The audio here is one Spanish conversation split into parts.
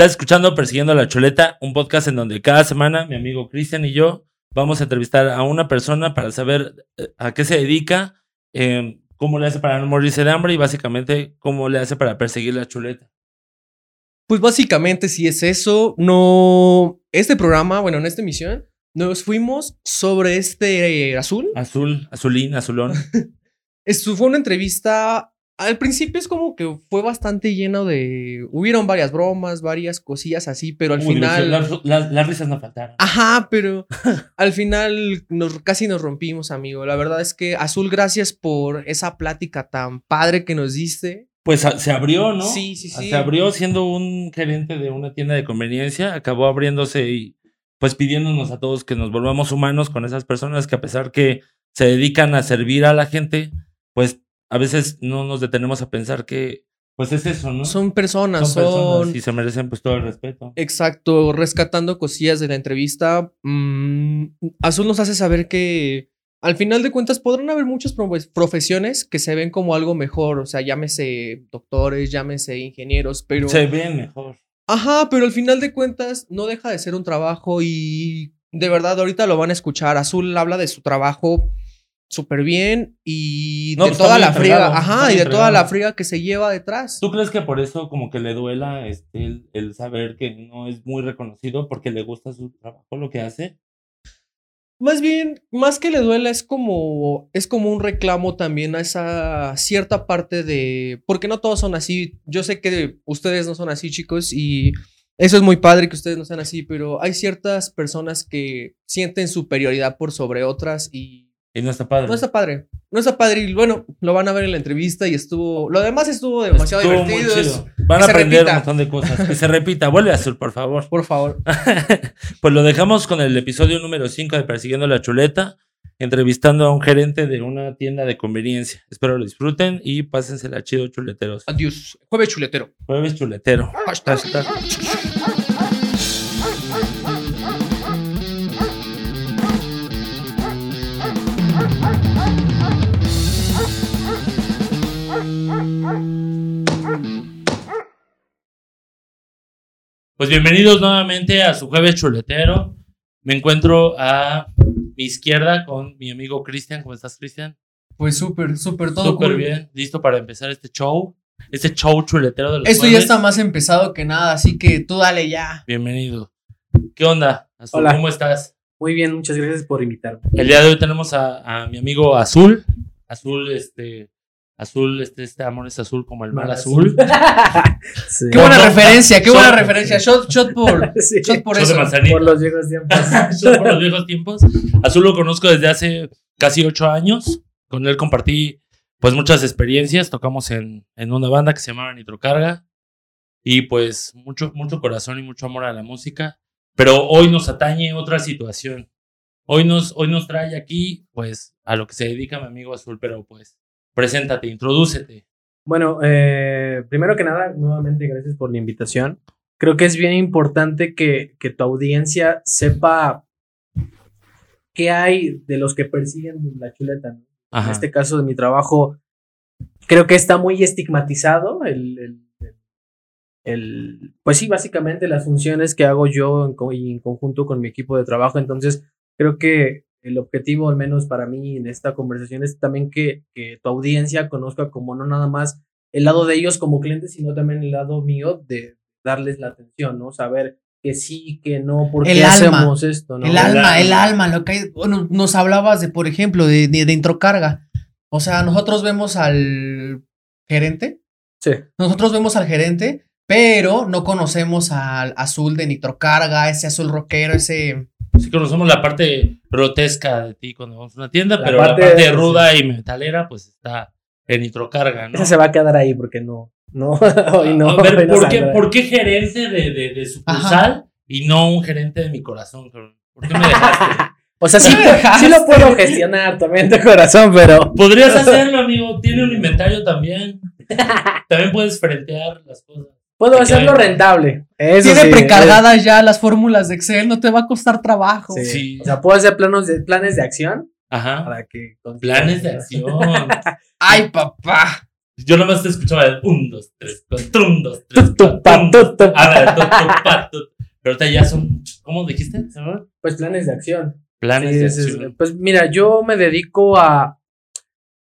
Estás escuchando Persiguiendo la Chuleta, un podcast en donde cada semana mi amigo Cristian y yo vamos a entrevistar a una persona para saber eh, a qué se dedica, eh, cómo le hace para no morirse de hambre y básicamente cómo le hace para perseguir la chuleta. Pues básicamente sí es eso. No, este programa, bueno, en esta emisión, nos fuimos sobre este eh, azul. Azul, azulín, azulón. Esto fue una entrevista. Al principio es como que fue bastante lleno de. Hubieron varias bromas, varias cosillas así, pero al Uy, final. Las, las- las risas no faltaron. Ajá, pero al final nos, casi nos rompimos, amigo. La verdad es que Azul, gracias por esa plática tan padre que nos diste. Pues a- se abrió, ¿no? Sí, sí, sí. Se abrió siendo un gerente de una tienda de conveniencia, acabó abriéndose y pues pidiéndonos a todos que nos volvamos humanos con esas personas que a pesar que se dedican a servir a la gente, pues a veces no nos detenemos a pensar que pues es eso, ¿no? Son personas, Son son. personas y se merecen pues todo el respeto. Exacto, rescatando cosillas de la entrevista. mm, Azul nos hace saber que al final de cuentas podrán haber muchas pro- profesiones que se ven como algo mejor. O sea, llámese doctores, llámese ingenieros, pero. Se ven mejor. Ajá, pero al final de cuentas no deja de ser un trabajo y de verdad ahorita lo van a escuchar. Azul habla de su trabajo súper bien y No, de pues, toda la está ajá, y de toda la friga que se lleva detrás. ¿Tú crees que por eso como que le duela este, el, el saber que no es muy reconocido porque le gusta su trabajo, lo que hace? Más bien, más que le duela, es como, es como un reclamo también a esa cierta parte de, porque no todos son así. Yo sé que ustedes no son así, chicos, y eso es muy padre que ustedes no sean así, pero hay ciertas personas que sienten superioridad por sobre otras y Y no está padre. no está padre. No está padre y bueno, lo van a ver en la entrevista y estuvo, lo demás estuvo demasiado Estuvo muy divertido. chido. Van a aprender un montón de cosas. Que se repita. Vuelve azul, por favor. Por favor. pues lo dejamos con el episodio número 5 de Persiguiendo la Chuleta, entrevistando a un gerente de una tienda de conveniencia. Espero lo disfruten y pásensela chido, chuleteros. Adiós. Jueves chuletero. Jueves chuletero. Hashtag. Pues bienvenidos nuevamente a su jueves chuletero. Me encuentro a mi izquierda con mi amigo Cristian. ¿Cómo estás, Cristian? Pues súper, súper todo Súper cool. bien. Listo para empezar este show. Este show chuletero de los Esto ya está más empezado que nada, así que tú dale ya. Bienvenido. ¿Qué onda? Azul? Hola. ¿Cómo estás? Muy bien, muchas gracias por invitarme. El día de hoy tenemos a, a mi amigo Azul. Azul, este. Azul, este, este amor es azul como el mar Mar azul. Sí. Qué buena No, no, referencia, qué shot. buena referencia. Shot, shot por, Sí, shot por Shot de eso. manzanita. por los viejos tiempos. Shot por los viejos tiempos. Azul lo conozco desde hace casi ocho años. Con él compartí pues muchas experiencias. Tocamos en, en una banda que se llamaba Nitrocarga. Y pues mucho, mucho corazón y mucho amor a la música. Pero hoy nos atañe otra situación. Hoy nos, hoy nos trae aquí, pues, a lo que se dedica mi amigo Azul, pero pues, preséntate, introdúcete. Bueno, eh, primero que nada, nuevamente gracias por la invitación. Creo que es bien importante que, que tu audiencia sepa qué hay de los que persiguen la chuleta. En este caso de mi trabajo, creo que está muy estigmatizado el, el- el- el- pues sí, básicamente las funciones que hago yo en, co- y en conjunto con mi equipo de trabajo. Entonces, creo que el objetivo, al menos para mí en esta conversación, es también que, que tu audiencia conozca como no nada más el lado de ellos como clientes, sino también el lado mío de darles la atención, ¿no? Saber que sí, que no, por qué El alma. hacemos esto, ¿no? El alma, el alma, lo que hay. Bueno, nos hablabas de, por ejemplo, de, de, de introcarga. O sea, nosotros vemos al gerente, Sí. nosotros vemos al gerente, pero no conocemos al azul de nitrocarga, ese azul rockero, ese. Sí conocemos la parte grotesca de ti cuando vamos a una tienda, La pero parte- la parte ruda y metalera, pues está en nitrocarga, ¿no? Esa se va a quedar ahí porque no, no, hoy no. a ver, hoy no ¿por, qué, por qué gerente de, de, de sucursal y no un gerente de mi corazón? ¿Por qué me dejaste? O sea, sí, sí lo puedo gestionar también de corazón, pero Podrías hacerlo, amigo. Tiene un inventario también. También puedes frentear las cosas. Puedo Te hacerlo rentable. Eso Tiene sí, precargadas ya las fórmulas de Excel, no te va a costar trabajo. Sí. Sí. O sea, puedo hacer planos de, planes de acción Ajá. para que. Planes de acción. Ay, papá. Yo nomás te escuchaba el 1, 2, 3, 4, 1, 2, 3, Tu, tu, 4, pa, tu, tu. Ah, tu, tu, pa, tu. Pero ahorita ya son, ¿cómo dijiste? Pues planes de acción. Planes Sí, de es- es- acción. pues mira, yo me dedico a,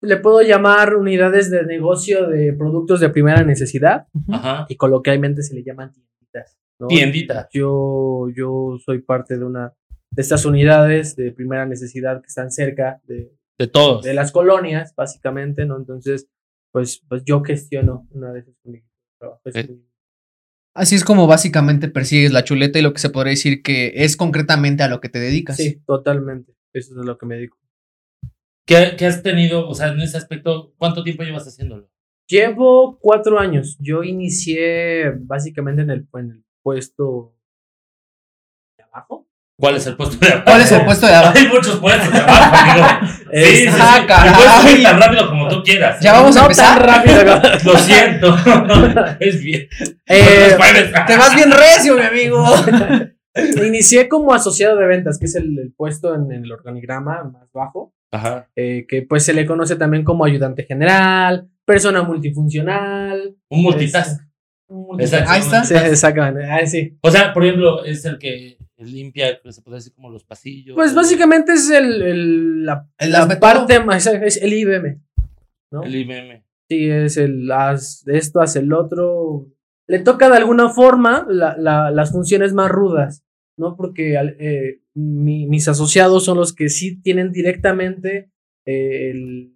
le puedo llamar unidades de negocio de productos de primera necesidad Ajá. y coloquialmente se le llaman tienditas. ¿no? Tiendita. Yo, yo soy parte de una de estas unidades de primera necesidad que están cerca de, De todos. de las colonias, básicamente, ¿no? Entonces, pues, pues yo gestiono una de esas unidades de trabajo. Es Eh. Así es como básicamente persigues la chuleta y lo que se podría decir que es concretamente a lo que te dedicas. Sí, totalmente. Eso es a lo que me dedico. ¿Qué, ¿Qué has tenido, o sea, en ese aspecto, cuánto tiempo llevas haciéndolo? Llevo cuatro años. Yo inicié básicamente en el, en el puesto de abajo. ¿Cuál es el puesto de abajo? ¿Cuál es el puesto de abajo? Hay muchos puestos de abajo, amigo. Sí, sí, sí. Ah, puedes subir tan rápido como tú quieras. Ya vamos a no empezar. tan rápido. Lo siento. es bien. Eh, No. Te vas bien recio, mi amigo. inicié como asociado de ventas, que es el, el puesto en, el organigrama más bajo, Ajá. eh, que pues se le conoce también como ayudante general, persona multifuncional. Un multitask. un Exacto. Ahí está. Sí, exactamente. Ah, sí. O sea, por ejemplo, es el que limpia, se puede decir como los pasillos. Pues básicamente es el, el- la, El la parte más, es el IBM. ¿no? El IBM. Sí, es el haz esto, haz el otro. Le toca de alguna forma la- la- las funciones más rudas, ¿no? Porque eh, mi- mis asociados son los que sí tienen directamente eh, el-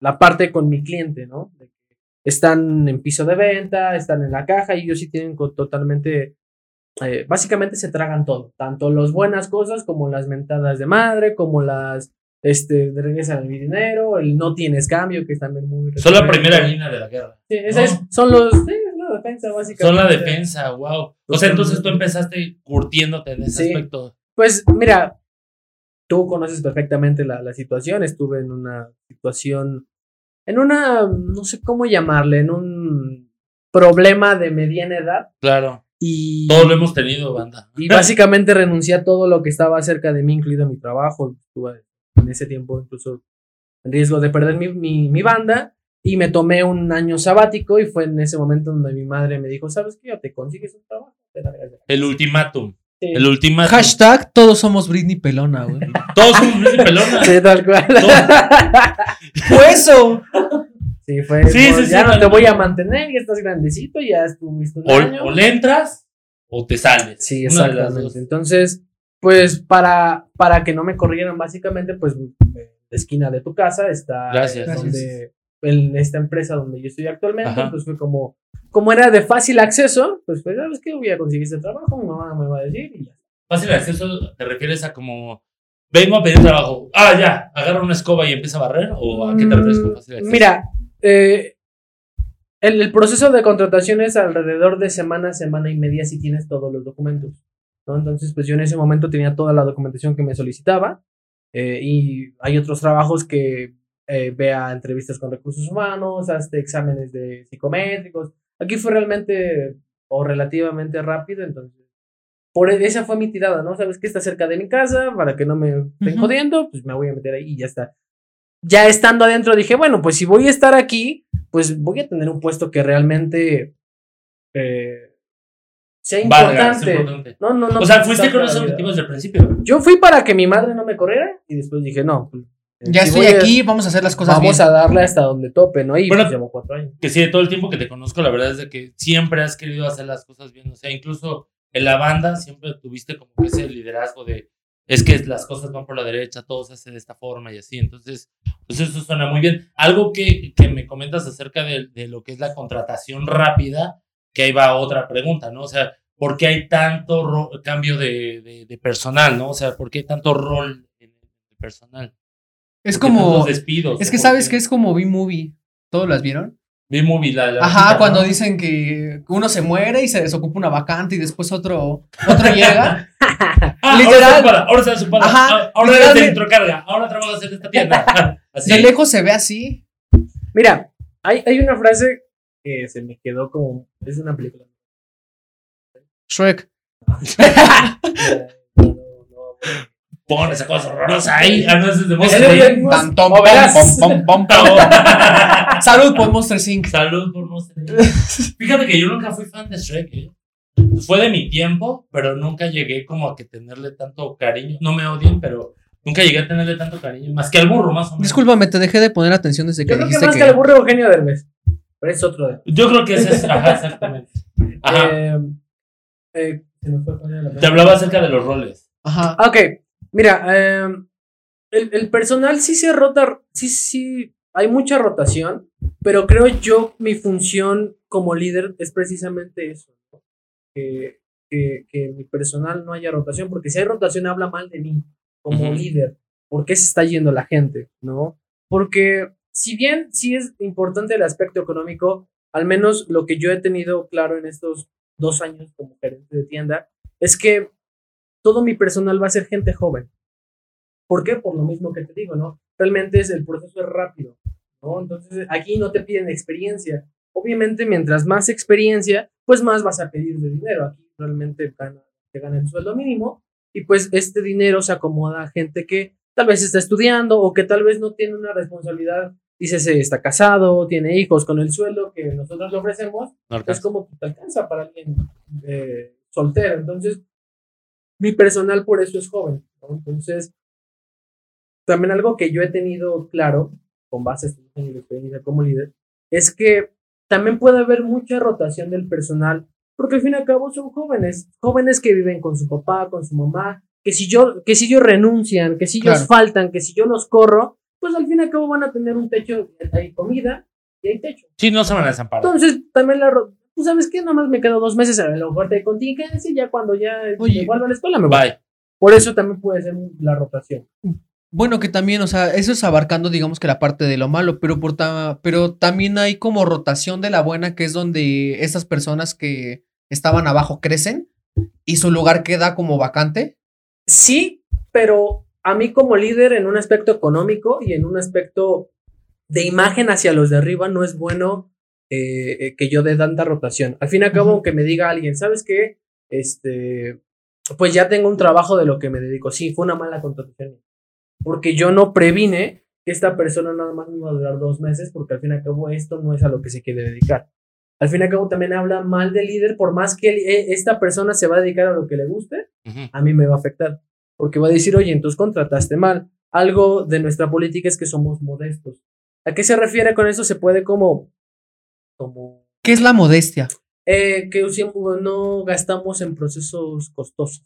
la parte con mi cliente, ¿no? Están en piso de venta, están en la caja y ellos sí tienen totalmente. eh, básicamente se tragan todo, tanto las buenas cosas como las mentadas de madre, como las. Este, de regresan mi dinero, el no tienes cambio, que es también muy. Son la primera línea de la guerra. Sí, ¿no? es- son los. Sí, defensa, básicamente. Son la defensa, wow. O sea, entonces tú empezaste curtiéndote en ese Sí. aspecto. Pues mira, tú conoces perfectamente la, la situación. Estuve en una situación. En una. No sé cómo llamarle, en un problema de mediana edad. Claro. Y. Todos lo hemos tenido, banda. Y básicamente renuncié a todo lo que estaba cerca de mí, incluido mi trabajo. Estuve en ese tiempo incluso en riesgo de perder mi, mi, mi banda. Y me tomé un año sabático y fue en ese momento donde mi madre me dijo, ¿sabes qué? Ya te consigues un trabajo. De aquí". El ultimátum. Sí. El ultimátum. Hashtag todos somos Britney Pelona, güey. Todos somos Britney pelona. Sí, tal cual. ¡Fue eso! Sí, fue. Sí, sí, ya sí, no te voy a mantener, ya estás grandecito, ya estuviste un O, año. o le entras o te sales. Sí, de exactamente. Entonces, pues para, para que no me corrieran, básicamente, pues en la esquina de tu casa está Gracias. eh, donde- en esta empresa donde yo estoy actualmente, Ajá. pues fue como, como era de fácil acceso, pues pues, ¿sabes qué? Voy a conseguir este trabajo, mi mamá me va a decir y ya. Fácil acceso, ¿te refieres a como vengo a pedir trabajo? Ah, ya, agarra una escoba y empieza a barrer o a qué te refieres con fácil acceso? Mira, eh, el, el proceso de contratación es alrededor de semana, semana y media si tienes todos los documentos. ¿no? Entonces, pues yo en ese momento tenía toda la documentación que me solicitaba eh, y hay otros trabajos que eh, vea entrevistas con recursos humanos, hasta exámenes de psicométricos. Aquí fue realmente o relativamente rápido, entonces. Por e- esa fue mi tirada, ¿no? Sabes que está cerca de mi casa, para que no me estén Ujú. jodiendo, pues me voy a meter ahí y ya está ya estando adentro dije, bueno, pues si voy a estar aquí, pues voy a tener un puesto que realmente eh, sea Valga, es importante. importante. No, no, no. O sea, fuiste con vida. objetivos desde el principio. Yo fui para que mi madre no me corriera y después dije, no. Eh, Ya si estoy voy a- aquí, vamos a hacer las cosas Vamos bien. a darle hasta donde tope, ¿no? Y Bueno, pues llevo cuatro años. Que sí, de todo el tiempo que te conozco, la verdad es de que siempre has querido hacer las cosas bien. O sea, incluso en la banda siempre tuviste como que ese liderazgo de es que las cosas van por la derecha, todo se hace de esta forma y así. Entonces, pues eso suena muy bien. Algo que, que me comentas acerca de, de lo que es la contratación rápida, que ahí va otra pregunta, ¿no? O sea, ¿por qué hay tanto cambio de, de- de personal, ¿no? O sea, ¿por qué hay tanto rol en el personal? Es ¿Por qué como. tantos despidos? Es que ¿Por sabes qué? que es como B-Movie. ¿Todos las vieron? B-Movie, la, la Ajá, cuando ¿no? dicen que uno se muere y se desocupa una vacante y después otro, otro llega. Ah, Literal. Ahora, se se ocupa. Ajá, Ah, ahora eres introcarga. Ahora trabajas en esta tienda. Así. De lejos se ve así. Mira, hay, hay una frase que se me quedó como. Es una película. Shrek. No, no, no. Pon esa cosa horrorosa ahí. Ah, ese de Ese Monster Inc. Salud por Monster Inc. Salud por Monster Inc. Fíjate que yo nunca fui fan de Shrek, ¿eh? Fue de mi tiempo, pero nunca llegué como a que tenerle tanto cariño. No me odien, pero nunca llegué a tenerle tanto cariño. Más que al burro, más o menos. Discúlpame, te dejé de poner atención desde que Yo creo que dijiste más que. que el burro Eugenio Derbez. Pero es otro de. Yo creo que ese es. Ajá, exactamente. Ajá. Eh, eh, se me fue poner la Te hablaba acerca de los roles. Ajá. Ok, mira, eh, el, el personal sí se rota, sí, sí, hay mucha rotación, pero creo yo mi función como líder es precisamente eso, ¿no? que, que, que mi personal no haya rotación, porque si hay rotación habla mal de mí como líder, ¿por qué se está yendo la gente? ¿No? Porque si bien sí es importante el aspecto económico, al menos lo que yo he tenido claro en estos dos años como gerente de tienda, es que todo mi personal va a ser gente joven. ¿Por qué? Por lo mismo que te digo, ¿no? Realmente es, el proceso es rápido, ¿no? Entonces aquí no te piden experiencia. Obviamente, mientras más experiencia, pues más vas a pedir de dinero. Aquí realmente gana, te gana el sueldo mínimo y pues este dinero se acomoda a gente que tal vez está estudiando o que tal vez no tiene una responsabilidad. Dice, se está casado, tiene hijos con el sueldo que nosotros le ofrecemos, No es como que te alcanza para alguien eh, soltero. Entonces, mi personal por eso es joven. ¿no? Entonces, también algo que yo he tenido claro, con base a este de experiencia como líder, es que también puede haber mucha rotación del personal, porque al fin y al cabo son jóvenes, jóvenes que viven con su papá, con su mamá, que si yo, que si ellos renuncian, que si ellos Claro. faltan, que si yo los corro, pues al fin y al cabo van a tener un techo, hay comida y hay techo. Sí, no se van a desamparar. Entonces, también la... Pues, ¿sabes qué? Nada más me quedo dos meses a lo mejor de contingencia y ya cuando ya Oye. me vuelvo a la escuela me voy. Por eso también puede ser la rotación. Bueno, que también, o sea, eso es abarcando, digamos que la parte de lo malo, pero, por ta- pero también hay como rotación de la buena, que es donde esas personas que estaban abajo crecen y su lugar queda como vacante. Sí, pero a mí como líder en un aspecto económico y en un aspecto de imagen hacia los de arriba no es bueno eh, eh, que yo dé tanta rotación. Al fin y al cabo, aunque me diga alguien, ¿sabes qué? Este, pues ya tengo un trabajo de lo que me dedico. Sí, fue una mala contratación. Porque yo no previne que esta persona nada más me iba a durar dos meses, porque al fin y al cabo esto no es a lo que se quiere dedicar. Al fin y al cabo también habla mal del líder, por más que eh, esta persona se va a dedicar a lo que le guste, a mí me va a afectar. Porque va a decir, oye, entonces contrataste mal. Algo de nuestra política es que somos modestos. ¿A qué se refiere con eso? Se puede como, como ¿Qué es la modestia? eh, que siempre no gastamos en procesos costosos.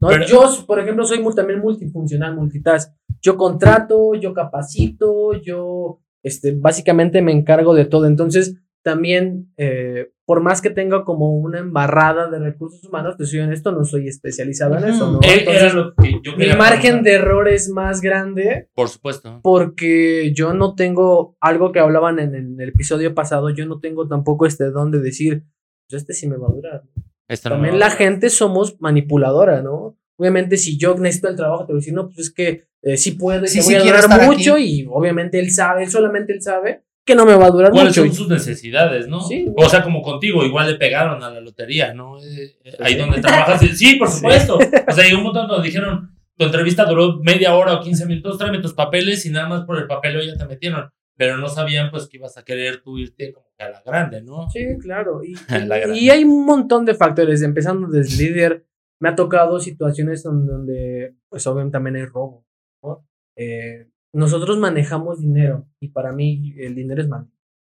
¿no? Pero- yo, por ejemplo, soy muy, también multifuncional, multitask. Yo contrato, yo capacito, yo este, básicamente me encargo de todo. Entonces, también, eh, por más que tenga como una embarrada de recursos humanos, te soy honesto, no soy especializado en eso. ¿no? Entonces, Era lo que yo mi margen de error es más grande Por supuesto. porque yo no tengo algo que hablaban en, en el episodio pasado, yo no tengo tampoco este don de decir, pues este sí me va a durar. Esta no También la va a- gente somos manipuladora, ¿no? Obviamente si yo necesito el trabajo, te voy a decir, no, pues es que eh, sí puedo y Sí, te sí voy a quiero durar mucho y obviamente él sabe, él solamente él sabe que no me va a durar ¿Cuáles mucho. son sus necesidades, no? Sí. O sea, como contigo, igual le pegaron a la lotería, ¿no? Eh, eh, ahí Sí. donde trabajas. Sí, por supuesto. O sea, llegó un momento donde dijeron, tu entrevista duró media hora o 15 minutos, tráeme tus papeles y nada más por el papeleo ya te metieron. Pero no sabían, pues, que ibas a querer tú irte como que a la grande, ¿no? Sí, claro. Y, y hay un montón de factores, empezando desde líder. Me ha tocado situaciones donde, pues obviamente también hay robo. ¿no? Eh, nosotros manejamos dinero y para mí el dinero es malo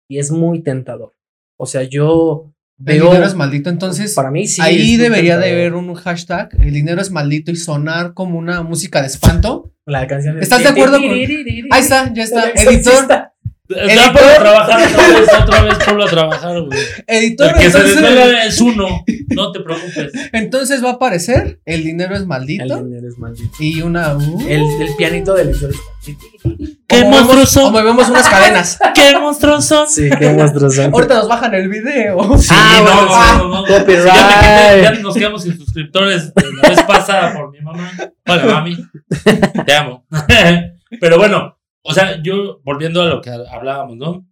y es muy tentador. O sea, yo El veo... dinero es maldito, entonces para mí sí. ahí debería de haber un hashtag, el dinero es maldito y sonar como una música de espanto. La canción ¿Estás de acuerdo con- Ahí está, ya está. El Editor, Editor. a trabajar otra vez, otra vez ponlo a trabajar, güey. editor, El que se desvela es uno, no te preocupes. entonces va a aparecer el dinero es El maldito dinero es maldito. y una uh, El, el pianito del exorcista. ¡Qué o monstruos movemos, o son! movemos unas cadenas. ¡Qué monstruos son! Sí, qué monstruoso. Ahorita nos bajan el video. Sí, Ah, no, bueno, no, no, no. Copyright. Ya, me quedé- ya nos quedamos sin suscriptores de la vez pasada por mi mamá. Hola, mami. Te amo. Pero bueno, o sea, yo volviendo a lo que hablábamos, ¿no?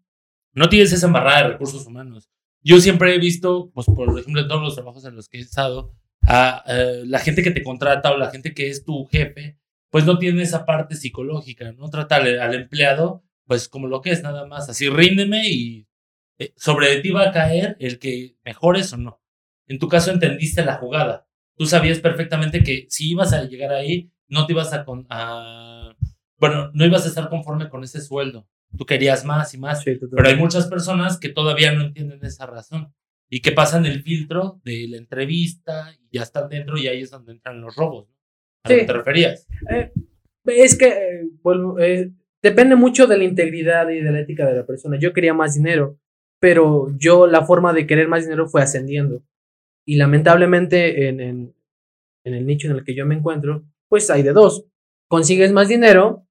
No tienes esa embarrada de recursos humanos. Yo siempre he visto, pues por ejemplo, en todos los trabajos en los que he estado, a, eh, la gente que te contrata o la gente que es tu jefe, pues no tiene esa parte psicológica, ¿no? Trata al, al empleado, pues como lo que es nada más, así ríndeme y eh, sobre ti va a caer el que mejores o no. En tu caso entendiste la jugada. Tú sabías perfectamente que si ibas a llegar ahí, no te ibas a, con- a- bueno, no ibas a estar conforme con ese sueldo. Tú querías más y más. Sí. Pero hay muchas personas que todavía no entienden esa razón y que pasan el filtro de la entrevista y ya están dentro y ahí es donde entran los robos. ¿A Sí. que te referías? Eh, es que eh, eh, depende mucho de la integridad y de la ética de la persona. Yo quería más dinero, pero yo la forma de querer más dinero fue ascendiendo. Y lamentablemente en, en, en el nicho en el que yo me encuentro, pues hay de dos. Consigues más dinero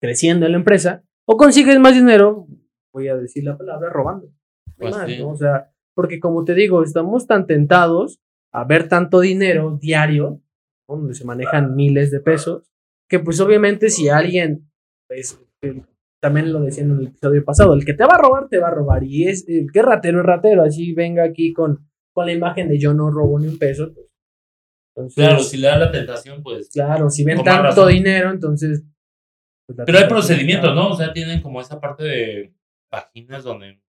creciendo en la empresa o consigues más dinero, voy a decir la palabra, robando. Pues más, sí. ¿no? O sea, porque como te digo, estamos tan tentados a ver tanto dinero diario, ¿no? donde se manejan miles de pesos, que pues obviamente si alguien, pues, eh, también lo decía en el episodio pasado, el que te va a robar, te va a robar. Y es el que ratero es ratero, así venga aquí con, con la imagen de yo no robo ni un peso. pues, entonces, Claro, si le da la tentación, pues. claro, si ven tanto razón. dinero, entonces... pues, Pero hay procedimientos, ¿no? O sea, tienen como esa parte de páginas donde.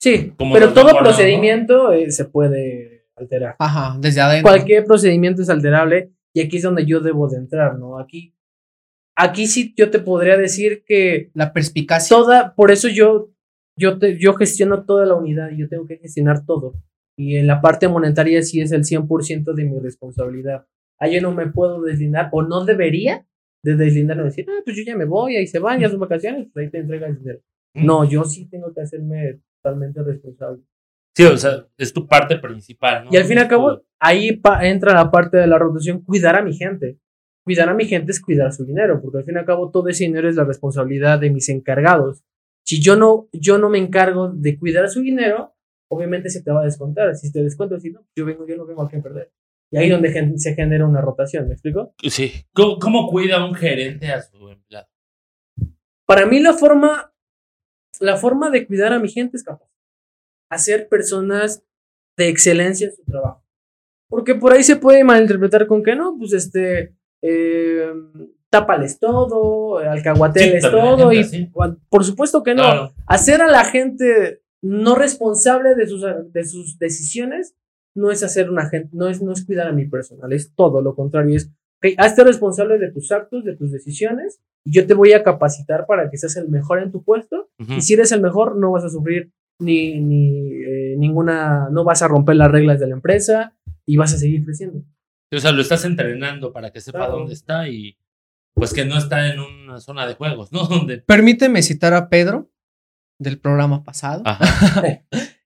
Sí, Como pero todo procedimiento eh, se puede alterar. Ajá, desde adentro. Cualquier procedimiento es alterable y aquí es donde yo debo de entrar, ¿no? Aquí, aquí sí yo te podría decir que La perspicacia. toda, por eso yo, yo, te, yo gestiono toda la unidad y yo tengo que gestionar todo. Y en la parte monetaria sí es el 100% de mi responsabilidad. Ahí yo no me puedo deslindar o no debería de deslindarme y decir, ah, pues yo ya me voy, ahí se van, ya sus vacaciones, pues ahí te entrega el dinero. No, yo sí tengo que hacerme totalmente responsable. Sí, o sea, es tu parte principal, ¿no? Y al fin y al cabo, ahí entra la parte de la rotación, cuidar a mi gente. Cuidar a mi gente es cuidar su dinero, porque al fin y al cabo todo ese dinero es la responsabilidad de mis encargados. Si yo no, yo no me encargo de cuidar su dinero, obviamente se te va a descontar. Si te descuento, si no, yo vengo, yo no vengo a quien perder. Y ahí es donde gen- se genera una rotación, ¿me explico? Sí. ¿Cómo, cómo cuida un gerente a su empleado? Para mí la forma, la forma de cuidar a mi gente es capaz. Hacer personas de excelencia en su trabajo. Porque por ahí se puede malinterpretar con que no, pues este, eh, tápales todo, alcahuateles Sí, todo. gente Y bueno, por supuesto que no. Claro. Hacer a la gente no responsable de sus, de sus decisiones no es hacer una gente, no es, no es cuidar a mi personal, es todo lo contrario. Es, ok, hazte responsable de tus actos, de tus decisiones, y yo te voy a capacitar para que seas el mejor en tu puesto. Y si eres el mejor, no vas a sufrir ni, ni eh, ninguna, no vas a romper las reglas de la empresa y vas a seguir creciendo. O sea, lo estás entrenando para que sepa Claro. dónde está y pues que no está en una zona de juegos, ¿no? Donde. Permíteme citar a Pedro del programa pasado. Ajá.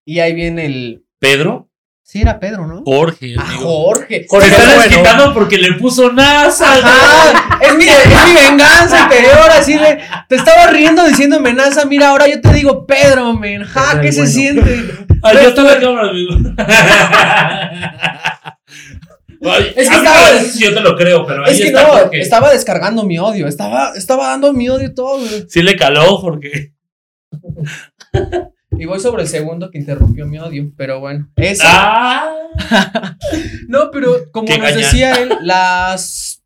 Y ahí viene el. Pedro, Sí, era Pedro, ¿no? Jorge. Ah. Jorge. Jorge, está bueno. desquitando porque le puso NASA. Ajá, es mi, es mi venganza interior, así de, te estaba riendo diciéndome NASA, mira, ahora yo te digo Pedro, men, ja, ¿qué se bueno. siente? Ay, yo estoy la cámara, amigo. Ay, Es que estaba- veces yo te lo creo, pero ahí Es que está no, estaba descargando mi odio, estaba, estaba dando mi odio todo, güey. Sí le caló, Jorge. Y voy sobre el segundo que interrumpió mi odio, pero bueno. Eso. Ah. No, pero como Qué nos decía él, las,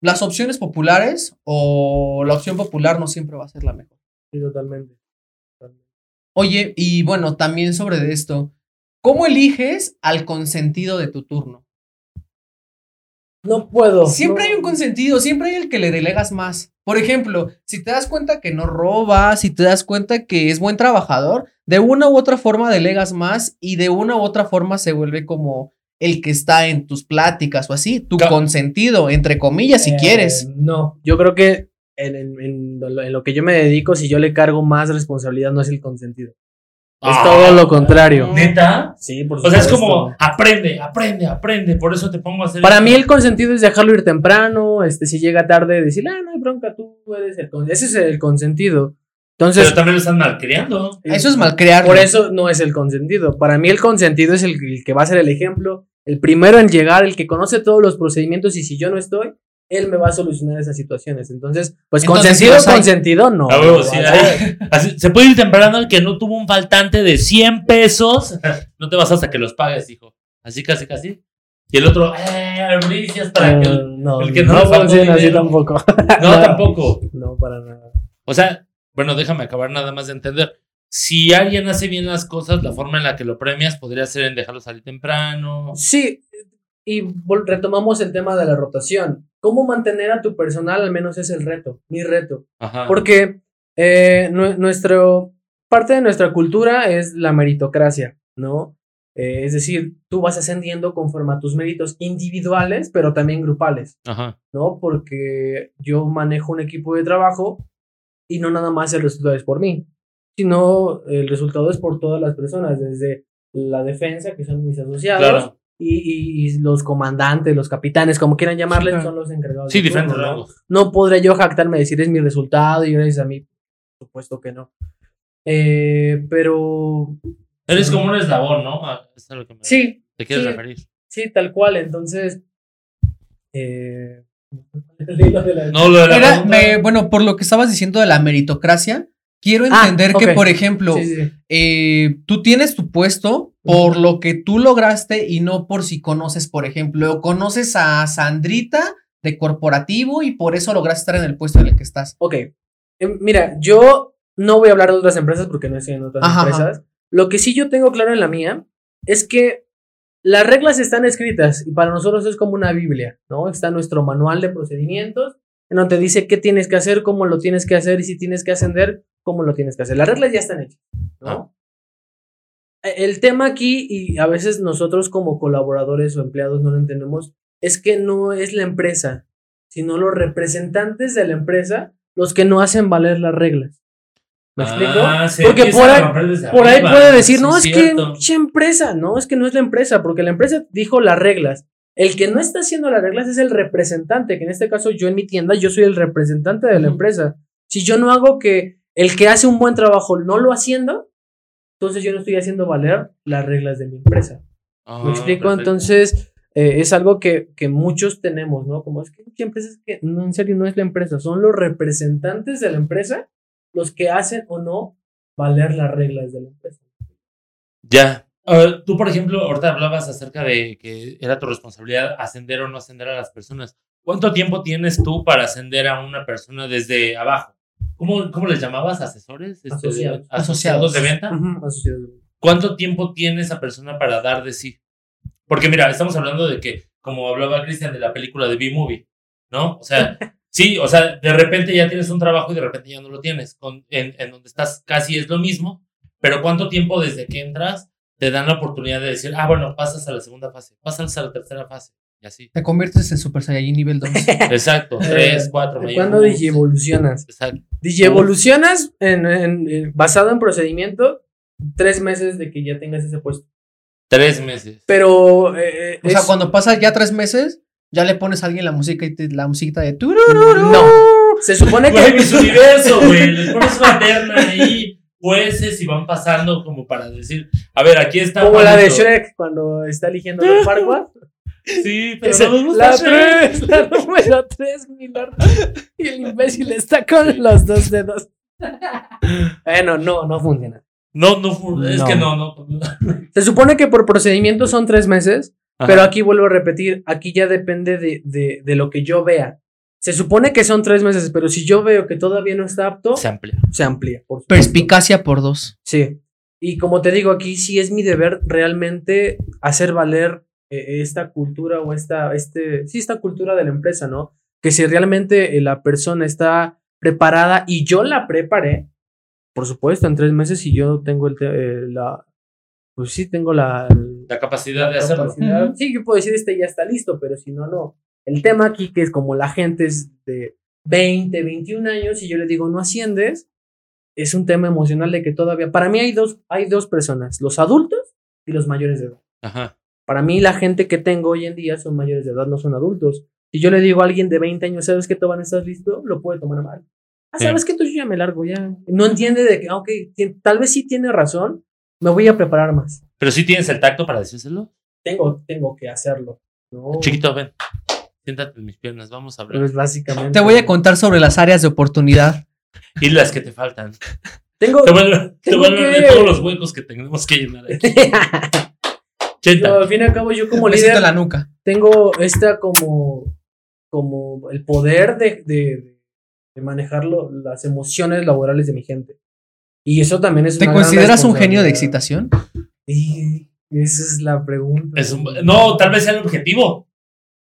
las opciones populares o la opción popular no siempre va a ser la mejor. Sí, totalmente. Oye, y bueno, también sobre esto, ¿cómo eliges al consentido de tu turno? No puedo. Siempre no. hay un consentido, siempre hay el que le delegas más. Por ejemplo, si te das cuenta que no roba, si te das cuenta que es buen trabajador, de una u otra forma delegas más y de una u otra forma se vuelve como el que está en tus pláticas o así, tu consentido, entre comillas, si Eh, quieres. No, yo creo que en, en- en lo, en lo que yo me dedico, si yo le cargo más responsabilidad, no es el consentido. Es Ah. todo lo contrario. ¿Neta? Sí, por O sea, es supuesto. como aprende, aprende, aprende. Por eso te pongo a hacer. Para esto. mí el consentido es dejarlo ir temprano, este, si llega tarde, decir, ah, no hay bronca, tú eres el con-". Ese es el consentido. Entonces, Pero también lo están malcriando. Eso es malcrear. por eso no es el consentido. Para mí el consentido es el, el que va a ser el ejemplo, el primero en llegar, el que conoce todos los procedimientos y si yo no estoy, él me va a solucionar esas situaciones. Entonces, pues Entonces, consentido, consentido, no. A huevo, no sí, a. Así, se puede ir temprano el que no tuvo un faltante de 100 pesos. No te vas hasta que los pagues, hijo. Así casi, casi. Y el otro, eh, albricias para que. Eh, el- no, el que no, no funciona así tampoco. No, tampoco. No, para nada. O sea, bueno, déjame acabar nada más de entender. Si alguien hace bien las cosas, la forma en la que lo premias podría ser en dejarlo salir temprano. Sí, y retomamos el tema de la rotación. ¿Cómo mantener a tu personal? Al menos es el reto, mi reto. Ajá. Porque eh, nue- nuestro, parte de nuestra cultura es la meritocracia, ¿no? Eh, es decir, tú vas ascendiendo conforme a tus méritos individuales, pero también grupales, Ajá. ¿no? Porque yo manejo un equipo de trabajo y no nada más el resultado es por mí, sino el resultado es por todas las personas, desde la defensa, que son mis asociados, Claro. Y, y- y los comandantes, los capitanes, como quieran llamarles, Sí, claro. son los encargados. Sí, diferentes ¿no? rangos. No podré yo jactarme de decir es mi resultado y gracias a mí, por supuesto que no. Eh, pero Eres como un eslabón, ¿no? Ah, es a lo que me sí, te quieres sí. referir. sí, tal cual. Entonces, eh, No, lo de la Era, me- bueno, por lo que estabas diciendo de la meritocracia, quiero Ah, entender que, ok. por ejemplo, Sí, sí. eh, tú tienes tu puesto por lo que tú lograste y no por si conoces, por ejemplo, conoces a Sandrita de corporativo y por eso lograste estar en el puesto en el que estás. Ok. Eh, mira, yo no voy a hablar de otras empresas porque no estoy en otras Ajá, empresas. Lo que sí yo tengo claro en la mía es que las reglas están escritas y para nosotros es como una Biblia, ¿no? Está nuestro manual de procedimientos en donde te dice qué tienes que hacer, cómo lo tienes que hacer y si tienes que ascender, cómo lo tienes que hacer. Las reglas ya están hechas, ¿no? E- El tema aquí, y a veces nosotros como colaboradores o empleados no lo entendemos, es que no es la empresa, sino los representantes de la empresa los que no hacen valer las reglas. ¿Me explico? Ah, se Porque empieza por ahí- Por ahí puede decir, Sí, no, es que cierto. pinche empresa, no, es que no es la empresa, porque la empresa dijo las reglas. El que no está haciendo las reglas es el representante, que en este caso yo en mi tienda, yo soy el representante de la empresa. Si yo no hago que el que hace un buen trabajo no lo haciendo, entonces yo no estoy haciendo valer las reglas de mi empresa. Ah, ¿Me explico? perfecto. Entonces, eh, es algo que, que muchos tenemos, ¿no? Como es que muchas empresas que, no, en serio, no es la empresa, son los representantes de la empresa los que hacen o no valer las reglas de la empresa. Ya. Tú, por ejemplo, ahorita hablabas acerca de que era tu responsabilidad ascender o no ascender a las personas. ¿Cuánto tiempo tienes tú para ascender a una persona desde abajo? ¿Cómo, cómo les llamabas? ¿Asesores? Este, de- Asociados. ¿Asociados de venta? Asociados. ¿Cuánto tiempo tiene esa persona para dar de sí? Porque mira, estamos hablando de que, como hablaba Cristian de la película de B-Movie, ¿no? O sea, sí, o sea, de repente ya tienes un trabajo y de repente ya no lo tienes. Con, en, en donde estás casi es lo mismo, pero ¿cuánto tiempo desde que entras te dan la oportunidad de decir, ah, bueno, pasas a la segunda fase, pasas a la tercera fase, y así? Te conviertes en Super Saiyajin nivel 2. Exacto, tres, cuatro, me ¿Cuándo llamo. digievolucionas? Exacto. Digievolucionas en, en- en- basado en procedimiento tres meses de que ya tengas ese puesto. Tres meses. Pero eh, O sea, es- cuando pasas ya tres meses, ya le pones a alguien la música y te- la musiquita de no. Se supone Güey, que mis universo, güey. Les pones una terna ahí, jueces y van pasando como para decir, a ver, aquí está. como la de. Shrek cuando está eligiendo el Farquaad. Sí, pero Ese- no me gusta la Shrek. 3, la número 3, Milord. Y el imbécil está con los dos dedos. Bueno, no, no funciona. No, no, fu- es No. que no, no. Se supone que por procedimiento son tres meses, Ajá. pero aquí vuelvo a repetir, aquí ya depende de, de, de lo que yo vea. Se supone que son tres meses, pero si yo veo que todavía no está apto, se amplía. se amplía. Por. Perspicacia por dos. Sí. Y como te digo, aquí sí es mi deber realmente hacer valer esta cultura o esta, este, sí, esta cultura de la empresa, ¿no? Que si realmente eh, la persona está preparada y yo la preparé, por supuesto, en tres meses y yo tengo el, eh, la, pues sí, tengo la, La capacidad de la hacerlo. capacidad. Ujú. Sí, yo puedo decir, este ya está listo, pero si no, no. El tema aquí que es como la gente es de 20, 21 años y yo le digo, no asciendes, es un tema emocional de que todavía, para mí hay dos, hay dos personas, los adultos y los mayores de edad. Ajá. Para mí la gente que tengo hoy en día son mayores de edad, no son adultos. Si yo le digo a alguien de 20 años, ¿sabes que Toban estás listo? Lo puede tomar a mal. Ah, Sí. ¿sabes que Tú yo ya me largo, ya. No entiende de que, ah, ok, tal vez sí tiene razón, me voy a preparar más. Pero sí tienes el tacto para decírselo. Tengo, tengo que hacerlo. ¿no? Chiquito, ven. Siéntate en mis piernas, vamos a hablar. Pues básicamente. Te voy a contar sobre las áreas de oportunidad. Y las que te faltan. Tengo. Te te vuelven que- de todos los huecos que tenemos que llenar aquí. 80. Yo, al fin y al cabo, yo como líder en la nuca. tengo esta como, como el poder de, de, de manejar lo- las emociones laborales de mi gente. Y eso también es ¿Te una gran consideras un genio de excitación? Y esa es la pregunta. Es un- no, tal vez sea el objetivo.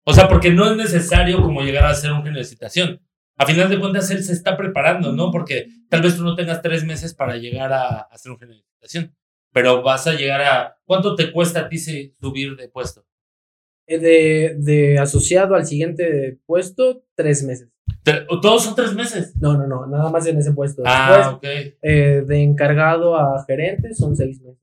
O sea, porque no es necesario como llegar a ser un genio de excitación. A final de cuentas, él se está preparando, ¿no? Porque tal vez tú no tengas tres meses para llegar a, a ser un genio de excitación. Pero vas a llegar a. ¿Cuánto te cuesta a ti subir de puesto? Eh, De, de asociado al siguiente puesto, tres meses. Todos son tres meses. No, no, no, nada más en ese puesto. Ah, Después, ok. eh, de encargado a gerente son seis meses.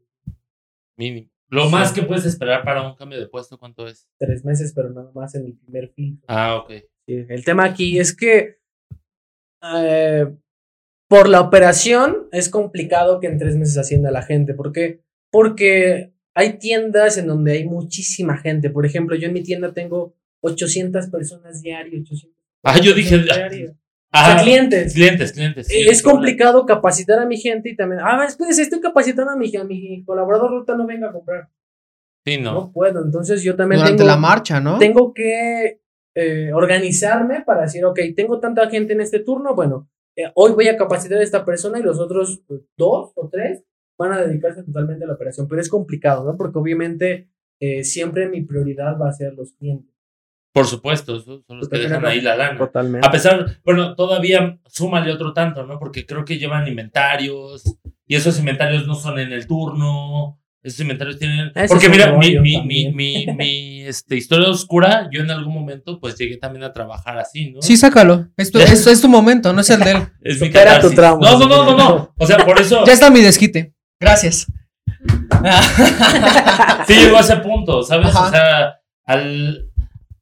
Mínimo. Lo más que puedes esperar para un cambio de puesto, ¿cuánto es? Tres meses, pero nada más en el primer filtro. Ah, ok. El tema aquí es que eh, por la operación es complicado que en tres meses ascienda la gente. ¿Por qué? Porque hay tiendas en donde hay muchísima gente. Por ejemplo, yo en mi tienda tengo 800 personas diarias. 800 Ah, yo dije. personas diarias. O Ah, sea, clientes. clientes, clientes. sí, Eh, es problema. complicado capacitar a mi gente y también, ah, espérense, estoy capacitando a mi, a mi colaborador, ahorita no venga a comprar. Sí, No, no. puedo, entonces yo también Durante tengo, la marcha, ¿no? tengo que eh, organizarme para decir, ok, tengo tanta gente en este turno, bueno, eh, hoy voy a capacitar a esta persona y los otros eh, dos o tres van a dedicarse totalmente a la operación, pero es complicado, ¿no? Porque obviamente eh, siempre mi prioridad va a ser los clientes. Por supuesto, son los que dejan ahí la lana. Totalmente. A pesar, bueno, todavía súmale otro tanto, ¿no? Porque creo que llevan inventarios y esos inventarios no son en el turno. Esos inventarios tienen. Ese Porque es mira, mi, mi, mi, mi, mi, este, historia oscura, yo en algún momento, pues llegué también a trabajar así, ¿no? Sí, sácalo. Esto, esto es tu momento, no es el de él. es mi supera catarsis. tu trauma, No, no, no, no, no. O sea, por eso Ya está mi desquite. Gracias. sí llegó a ese punto, ¿sabes? Ajá. O sea, al,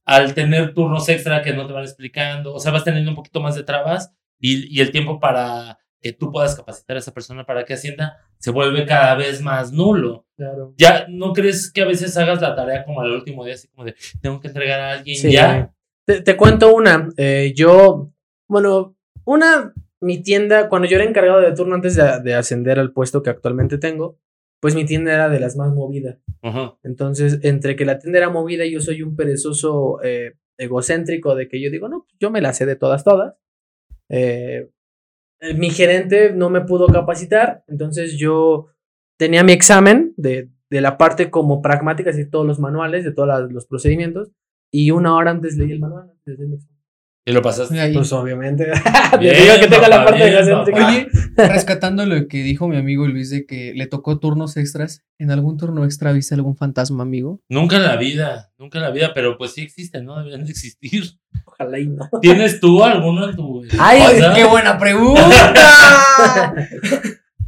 al tener turnos extra que no te van explicando, o sea, vas teniendo un poquito más de trabas y, y el tiempo para que tú puedas capacitar a esa persona para que ascienda se vuelve cada vez más nulo. Claro. Ya, ¿no crees que a veces hagas la tarea como al último día, así como de, tengo que entregar a alguien Sí. ya? Te, te cuento una. eh, yo, bueno, una, mi tienda, cuando yo era encargado de turno antes de, de ascender al puesto que actualmente tengo, pues mi tienda era de las más movidas. Ajá. Entonces, entre que la tienda era movida y yo soy un perezoso eh, egocéntrico de que yo digo, no, yo me la sé de todas, todas. eh, mi gerente no me pudo capacitar, entonces yo tenía mi examen de, de la parte como pragmática, así todos los manuales, de todos los procedimientos, y una hora antes leí el manual. Y lo pasaste. Ahí. Pues obviamente. Bien, Te digo que tenga la parte bien, egocéntrica. papá. Oye, rescatando lo que dijo mi amigo Luis de que le tocó turnos extras, ¿en algún turno extra viste algún fantasma, amigo? Nunca en la vida, nunca en la vida, pero pues sí existen, ¿no? Deberían de existir. Ojalá y no. ¿Tienes tú alguno en tu... Ay? ¡Qué buena pregunta!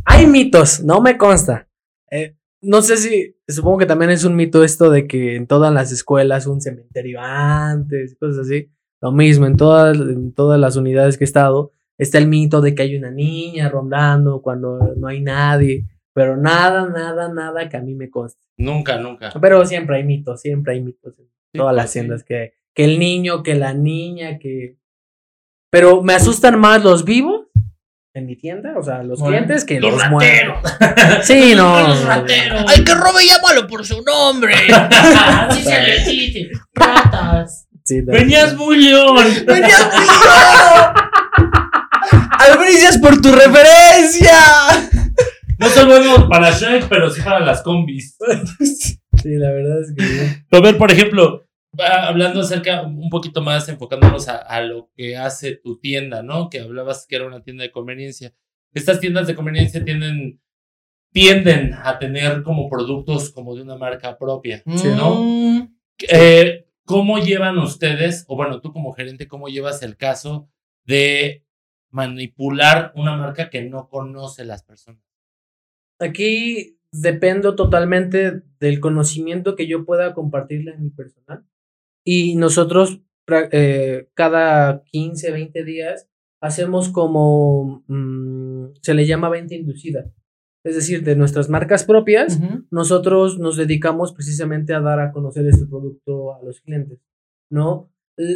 Hay mitos, no me consta. Eh, no sé si, supongo que también es un mito esto de que en todas las escuelas un cementerio antes, cosas así. Lo mismo, en todas, en todas las unidades que he estado, está el mito de que hay una niña rondando cuando no hay nadie. Pero nada, nada, nada que a mí me conste. Nunca, nunca. Pero siempre hay mitos, siempre hay mitos en Sí, todas las pues, sí. tiendas. Que, que el niño, que la niña, que... Pero me asustan más los vivos en mi tienda, o sea, los Bueno. clientes que Los los, muertos. rateros. Sí, no. Los rateros. ¡Al que robe, llámalo por su nombre! Sí, se le dice. Ratas. Sí, no. Venías muy león. ¡Venías ¡Albricias por tu referencia! No son buenos para Shrek, pero sí para las combis. Sí, la verdad es que. A ver, por ejemplo, hablando acerca un poquito más, enfocándonos a, a lo que hace tu tienda, ¿no? Que hablabas que era una tienda de conveniencia. Estas tiendas de conveniencia tienden, tienden a tener como productos como de una marca propia. Sí, ¿no? Mm, Eh, ¿Cómo llevan ustedes, o bueno, tú como gerente, cómo llevas el caso de manipular una marca que no conoce las personas? Aquí dependo totalmente del conocimiento que yo pueda compartirle a mi personal. Y nosotros eh, cada 15, 20 días hacemos como mm, se le llama venta inducida. Es decir, de nuestras marcas propias, nosotros nos dedicamos precisamente a dar a conocer este producto a los clientes, ¿no?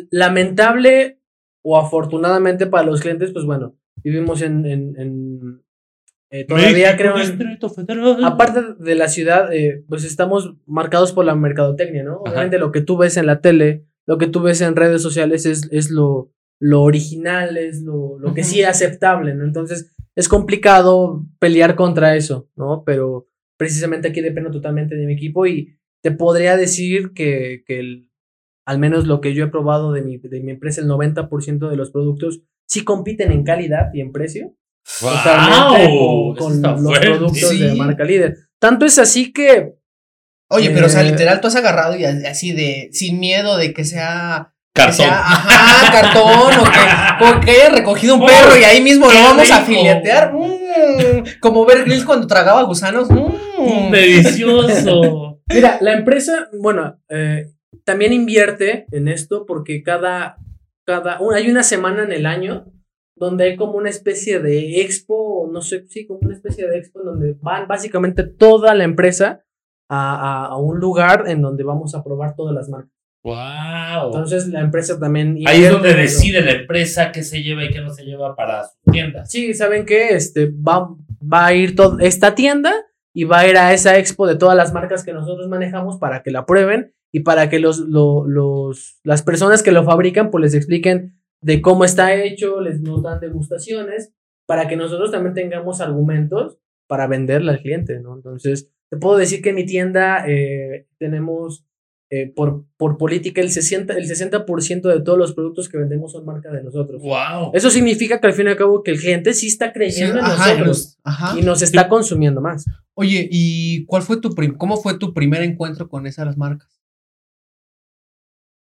Lamentable o afortunadamente para los clientes, pues bueno, vivimos en, en, en, Eh, todavía México, creo en-. Aparte de la ciudad, eh, pues estamos marcados por la mercadotecnia, ¿no? Ajá. Obviamente lo que tú ves en la tele, lo que tú ves en redes sociales es, es lo, lo original, es lo, lo que sí es aceptable, ¿no? Entonces es complicado pelear contra eso, ¿no? Pero precisamente aquí dependo totalmente de mi equipo y te podría decir que, que el- al menos lo que yo he probado de mi, de mi empresa, el 90% de los productos sí compiten en calidad y en precio totalmente ¡Guau! con, los fuerte. productos de marca líder. Tanto es así que Oye, pero o sea, Eh, literal, tú has agarrado y así de, sin miedo de que sea. Cartón. ajá, cartón, o que, o que haya recogido un Oh, perro y ahí mismo lo vamos a filetear. Mm, como ver Grylls cuando tragaba gusanos. mm. Delicioso. Mira, la empresa, bueno, eh, también invierte en esto porque cada, cada, hay una semana en el año donde hay como una especie de expo, no sé, sí, como una especie de expo en donde van básicamente toda la empresa a, a- a un lugar en donde vamos a probar todas las marcas. Wow. Entonces la empresa también... Ahí es donde decide la empresa qué se lleva y qué no se lleva para sus tiendas. Sí, ¿saben qué? Este, va, va a ir toda esta tienda y va a ir a esa expo de todas las marcas que nosotros manejamos para que la prueben y para que los, lo- los, las personas que lo fabrican pues les expliquen de cómo está hecho, les nos dan degustaciones, para que nosotros también tengamos argumentos para venderle al cliente, ¿no? Entonces, te puedo decir que en mi tienda eh, tenemos eh, por, por política el 60%, el 60% de todos los productos que vendemos son marca de nosotros. Wow. Eso significa que al fin y al cabo que el cliente sí está Sí, creyendo en ajá, nosotros ajá. y nos está consumiendo más. Oye, ¿y cuál fue tu cómo fue tu primer encuentro con esas marcas?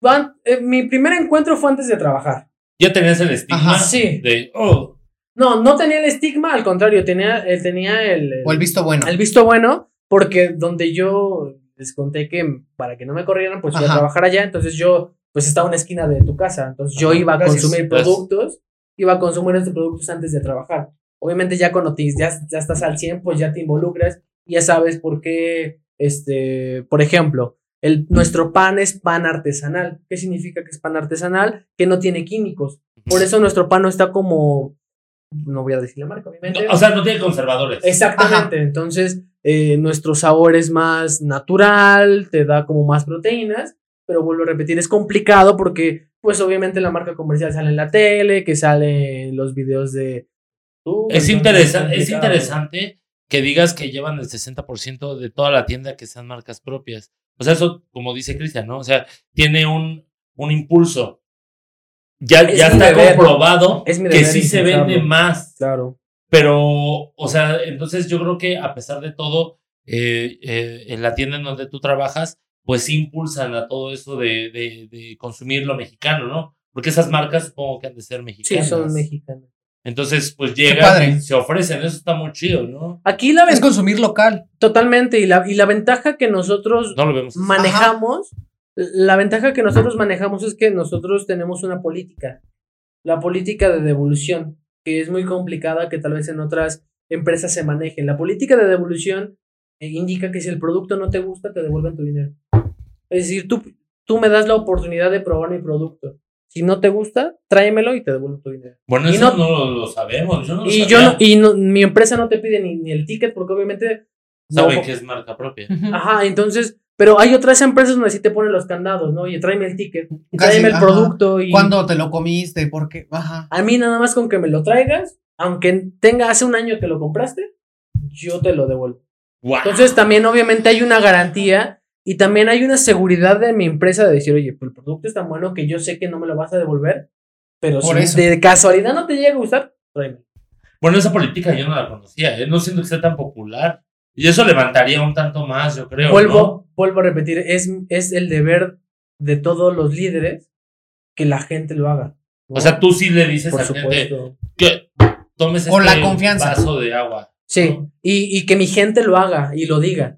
Van- eh, mi primer encuentro fue antes de trabajar. Ya tenías el estigma Ajá, sí. de, oh, No, no tenía el estigma, al contrario, tenía, él tenía el, ¿O el visto bueno? el visto bueno, porque donde yo les conté que para que no me corrieran, pues iba a Ajá. trabajar allá, entonces yo, pues estaba en una esquina de tu casa, entonces yo Ajá, iba a gracias, consumir productos, iba a consumir estos productos antes de trabajar. Obviamente ya cuando te- ya, ya estás al 100, pues ya te involucras, y ya sabes por qué, este, por ejemplo, el, nuestro pan es pan artesanal. ¿Qué significa que es pan artesanal? Que no tiene químicos. Por eso nuestro pan no está como, no voy a decir la marca, obviamente. no, o sea, no tiene conservadores. Exactamente. Entonces, eh, nuestro sabor es más natural, te da como más proteínas, pero vuelvo a repetir, es complicado porque, pues obviamente la marca comercial sale en la tele, que sale en los videos de... Uh, es, es interesante que digas que llevan el 60% de toda la tienda que sean marcas propias. O sea, eso, como dice Cristian, ¿no? O sea, tiene un, un impulso. Ya, Es ya está deber. comprobado Es que sí se vende más. Claro. Pero, o sea, entonces yo creo que a pesar de todo, eh, eh, en la tienda en donde tú trabajas, pues sí impulsan a todo eso de, de, de consumir lo mexicano, ¿no? Porque esas marcas supongo que han de ser Sí, mexicanas. son mexicanos. Entonces, pues llegan se ofrecen, eso está muy chido, ¿no? Aquí la Es consumir local. totalmente, y la, y la ventaja que nosotros No lo vemos. manejamos, la ventaja que nosotros manejamos es que nosotros tenemos una política, la política de devolución, que es muy complicada, que tal vez en otras empresas se manejen. La política de devolución eh, indica que si el producto no te gusta, te devuelven tu dinero. Es decir, tú, tú me das la oportunidad de probar mi producto. Si no te gusta, tráemelo y te devuelvo tu dinero. Bueno, y eso no- no, lo, lo sabemos. Yo no lo Y sabía. yo no, y no- mi empresa no te pide ni, ni el ticket porque obviamente no- Saben que es marca propia. Ajá, entonces, pero hay otras empresas donde sí te ponen los candados, ¿no? Oye, tráeme el ticket, Casi, tráeme el ajá. producto y ¿Cuándo te lo comiste? ¿Por qué? Ajá. a mí nada más con que me lo traigas, aunque tenga hace un año que lo compraste, yo te lo devuelvo. Guau. Entonces también obviamente hay una garantía y también hay una seguridad de mi empresa de decir, oye, pues el producto es tan bueno que yo sé que no me lo vas a devolver, pero Por si eso. de casualidad no te llega a gustar, tráeme. Bueno, esa política yo no la conocía, ¿eh? no siento que sea tan popular. Y eso levantaría un tanto más, yo creo. vuelvo, ¿no? vuelvo a repetir, es, es el deber de todos los líderes que la gente lo haga. ¿no? O sea, tú sí le dices por a la gente supuesto. que tomes O este la confianza. vaso de agua. Sí, ¿no? y, y que mi gente lo haga y lo diga.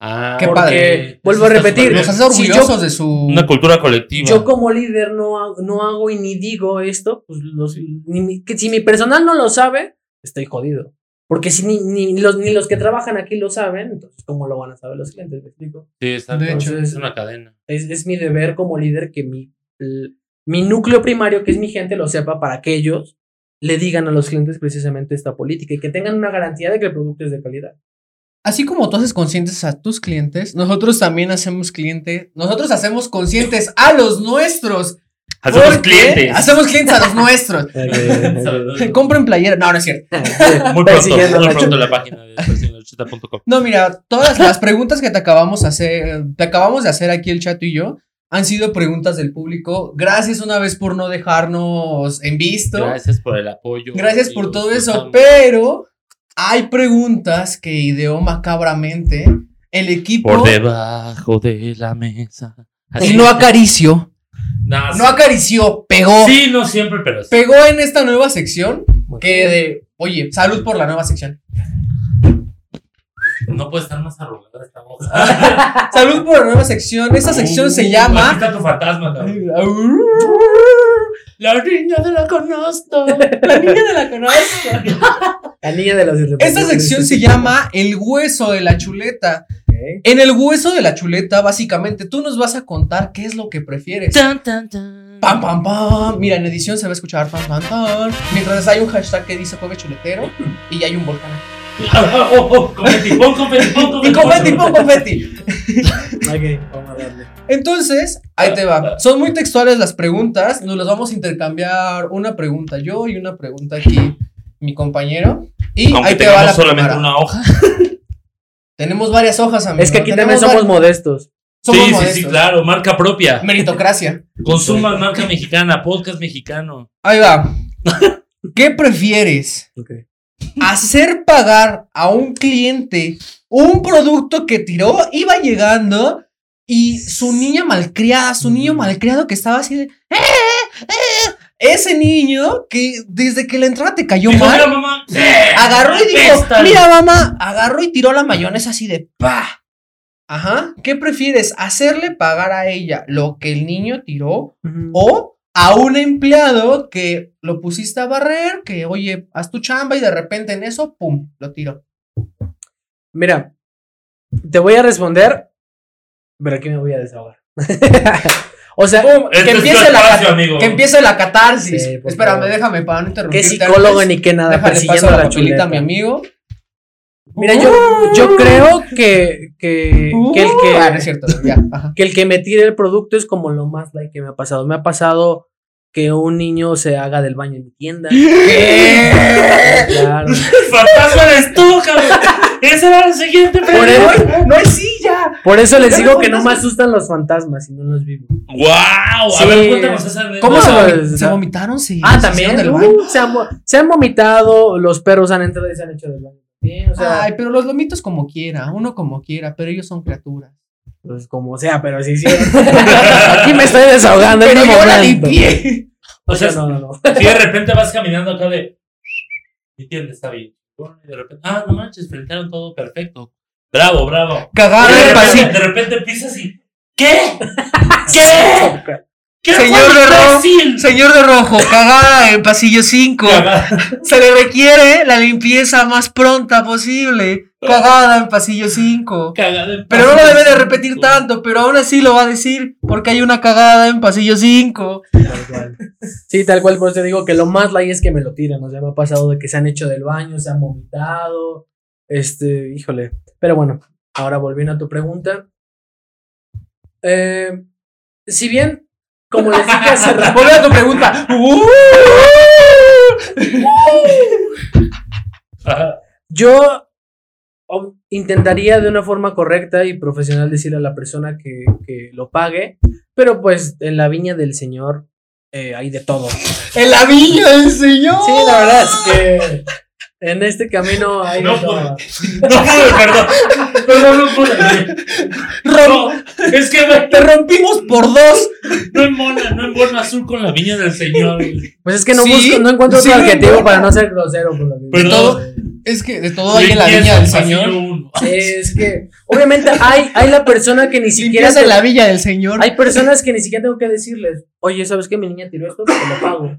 Ah, Qué Porque, padre. vuelvo a repetir, Los bien. hace Si yo- orgullosos de su. Una cultura colectiva. Yo como líder no hago, no hago y ni digo esto, pues los, ni mi- que si mi personal no lo sabe, estoy jodido. Porque si ni, ni los, ni los que trabajan aquí lo saben, entonces ¿cómo lo van a saber los clientes? ¿Me explico? Sí, exacto. De hecho, es una cadena. Es, es mi deber como líder que mi, el- mi núcleo primario, que es mi gente, lo sepa para que ellos le digan a los clientes precisamente esta política y que tengan una garantía de que el producto es de calidad. Así como tú haces conscientes a tus clientes, nosotros también hacemos cliente, nosotros hacemos conscientes a los nuestros. Hacemos ¿Por qué? clientes. Hacemos clientes a los nuestros. Compren playera. No, no es cierto. Muy pronto, muy pronto la página de personalchita.com. No, mira, todas las preguntas que te acabamos de hacer, te acabamos de hacer aquí el chato y yo, han sido preguntas del público. Gracias una vez por no dejarnos en visto. Gracias por el apoyo. Gracias por todo eso, Estamos- pero hay preguntas que ideó macabramente el equipo Por debajo de la mesa. y no acarició, Nah, no acarició, pegó, Sí, no siempre, pero sí. pegó en esta nueva sección que de, oye, salud por la nueva sección. No puede estar más arrugada esta hoja. Salud por la nueva sección. Esta sección se Uh, Aquí llama está tu fantasma. La niña de la conozco. La niña de la conozco. La niña de los Esta sección se llama El hueso de la chuleta. En el hueso de la chuleta, básicamente, tú nos vas a contar qué es lo que prefieres. Tan, tan, tan. Pam, pam, pam. Mira, en edición se va a escuchar pam, pam, pam. Mientras hay un hashtag que dice jueves chuletero y hay un volcán. Oh, oh, confeti, pon confeti, pon confeti. Y confeti, pon confeti. Ok, vamos a darle. Entonces, ahí te va. Son muy textuales las preguntas. Nos las vamos a intercambiar. Una pregunta yo y una pregunta aquí mi compañero. Y Aunque ahí te va la solamente primera. una hoja. Tenemos varias hojas, amigo. Es que aquí Tenemos también somos modestos. somos sí, sí, modestos. sí, claro. Marca propia. Meritocracia. Consuma marca mexicana, podcast mexicano. Ahí va. ¿Qué prefieres? Ok. hacer pagar a un cliente un producto que tiró, iba llegando y su niña malcriada, su niño malcriado que estaba así de... "Eh, eh", Ese niño que desde que la entrada te cayó Dijo, mira, mal, mamá. agarró y dijo, apesta". mira mamá, agarró y tiró la mayonesa así de pa. Ajá, ¿qué prefieres? ¿Hacerle pagar a ella lo que el niño tiró o a un empleado que lo pusiste a barrer, que oye, haz tu chamba y de repente en eso, pum, lo tiro. Mira, te voy a responder, pero aquí me voy a desahogar. o sea, Este que es tu empiece la espacio, cat- amigo. Que empiece la catarsis. Sí, Espérame, favor. déjame para no interrumpir. qué psicólogo ni qué nada, Déjale persiguiendo paso la, la, papelita chuleta. a mi amigo. Mira, yo, yo creo que, que, que el que, Ah, no es cierto, ya. Ajá. que el que me tire el producto es como lo más like que me ha pasado. Me ha pasado que un niño se haga del baño en mi tienda. Claro. El fantasma eres tú, cabrón. Esa era la siguiente Por pregunta. eso, No hay silla. por eso les digo que no me asustan los fantasmas y no los vivo. ¡Wow! A Sí. ver, cuéntanos esa. ¿Cómo se, No, es- se vomitaron? Sí. Ah, también. uh, se, han, se han vomitado, los perros han entrado y se han hecho del baño. también, o sea, Ay, pero los lomitos como quiera, uno como quiera, pero ellos son criaturas. pues como sea, pero sí, sí. Aquí me estoy desahogando. es Pero yo la limpié. O sea, no, no, no. si de repente vas caminando acá de. Mi tienda está bien. Y de repente, ah, no manches, frentaron todo perfecto. Bravo, bravo. Cagada de, repente, de repente pisas y. ¿Qué? ¿Qué? ¿Qué Señor de Ro- imbécil? Señor de rojo, cagada en pasillo 5. Cagada. Se le requiere la limpieza más pronta posible. Cagada en pasillo 5. Cagada en Pero no lo debe de cinco. repetir tanto, pero aún así lo va a decir porque hay una cagada en pasillo 5. Tal cual. Sí, tal cual, por eso te digo que lo más like es que me lo tiran. O sea, me ha pasado de que se han hecho del baño, se han vomitado. Este, híjole. Pero bueno, ahora volviendo a tu pregunta. Eh, si bien, como les dije hace rato. Vuelve a tu pregunta. Uh. Yo intentaría de una forma correcta y profesional decirle a la persona que, que lo pague, pero pues en la viña del Señor eh, hay de todo. En la viña del Señor. Sí, la verdad es que en este camino hay No de pude. No pude, perdón. Perdón, no pude. No, es que Te rompimos por dos. no embona, no embona azul con la viña del Señor. Pues es que no Sí, busco, no encuentro sí, otro adjetivo para no ser grosero. Por lo que Pero- todo- Es que de todo hay en la viña del Señor. uno. Es que, obviamente, hay, hay la persona que ni siquiera. En la viña del Señor. Hay personas que ni siquiera tengo que decirles, oye, ¿sabes qué? Mi niña tiró esto, te lo pago.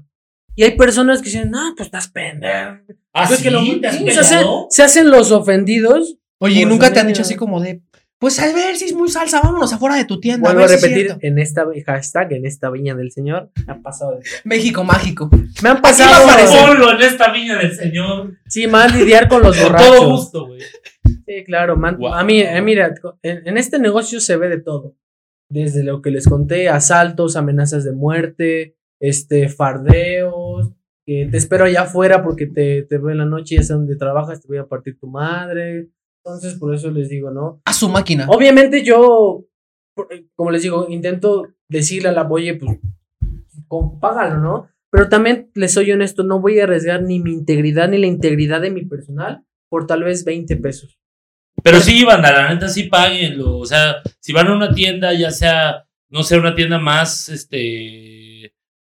Y hay personas que dicen, no, pues estás pendejo. ¿Ah, Pues que lo- sí? ¿Te has sí, se, hacen, se hacen los ofendidos. Oye, nunca te han dicho así como de, Pues a ver si es muy salsa, vámonos afuera de tu tienda. Vuelvo a ver repetir, en esta hashtag, en esta viña del señor, me han pasado de todo. México mágico. Me han pasado. Ponlo en esta viña del señor. Sí, más lidiar con los borrachos. todo gusto, güey. Sí, claro, man. Wow. A mí, eh, mira, en, en este negocio se ve de todo. Desde lo que les conté, asaltos, amenazas de muerte, este, fardeos, que te espero allá afuera porque te, te veo en la noche y ya sé dónde trabajas, te voy a partir tu madre. Entonces, por eso les digo, ¿no? A su máquina. Obviamente yo, eh, como les digo, intento decirle a la oye, pues, págalo, ¿no? Pero también les soy honesto, no voy a arriesgar ni mi integridad ni la integridad de mi personal por tal vez 20 pesos. Pero sí, banda, la neta sí páguenlo. O sea, si van a una tienda, ya sea, no sé, una tienda más, este,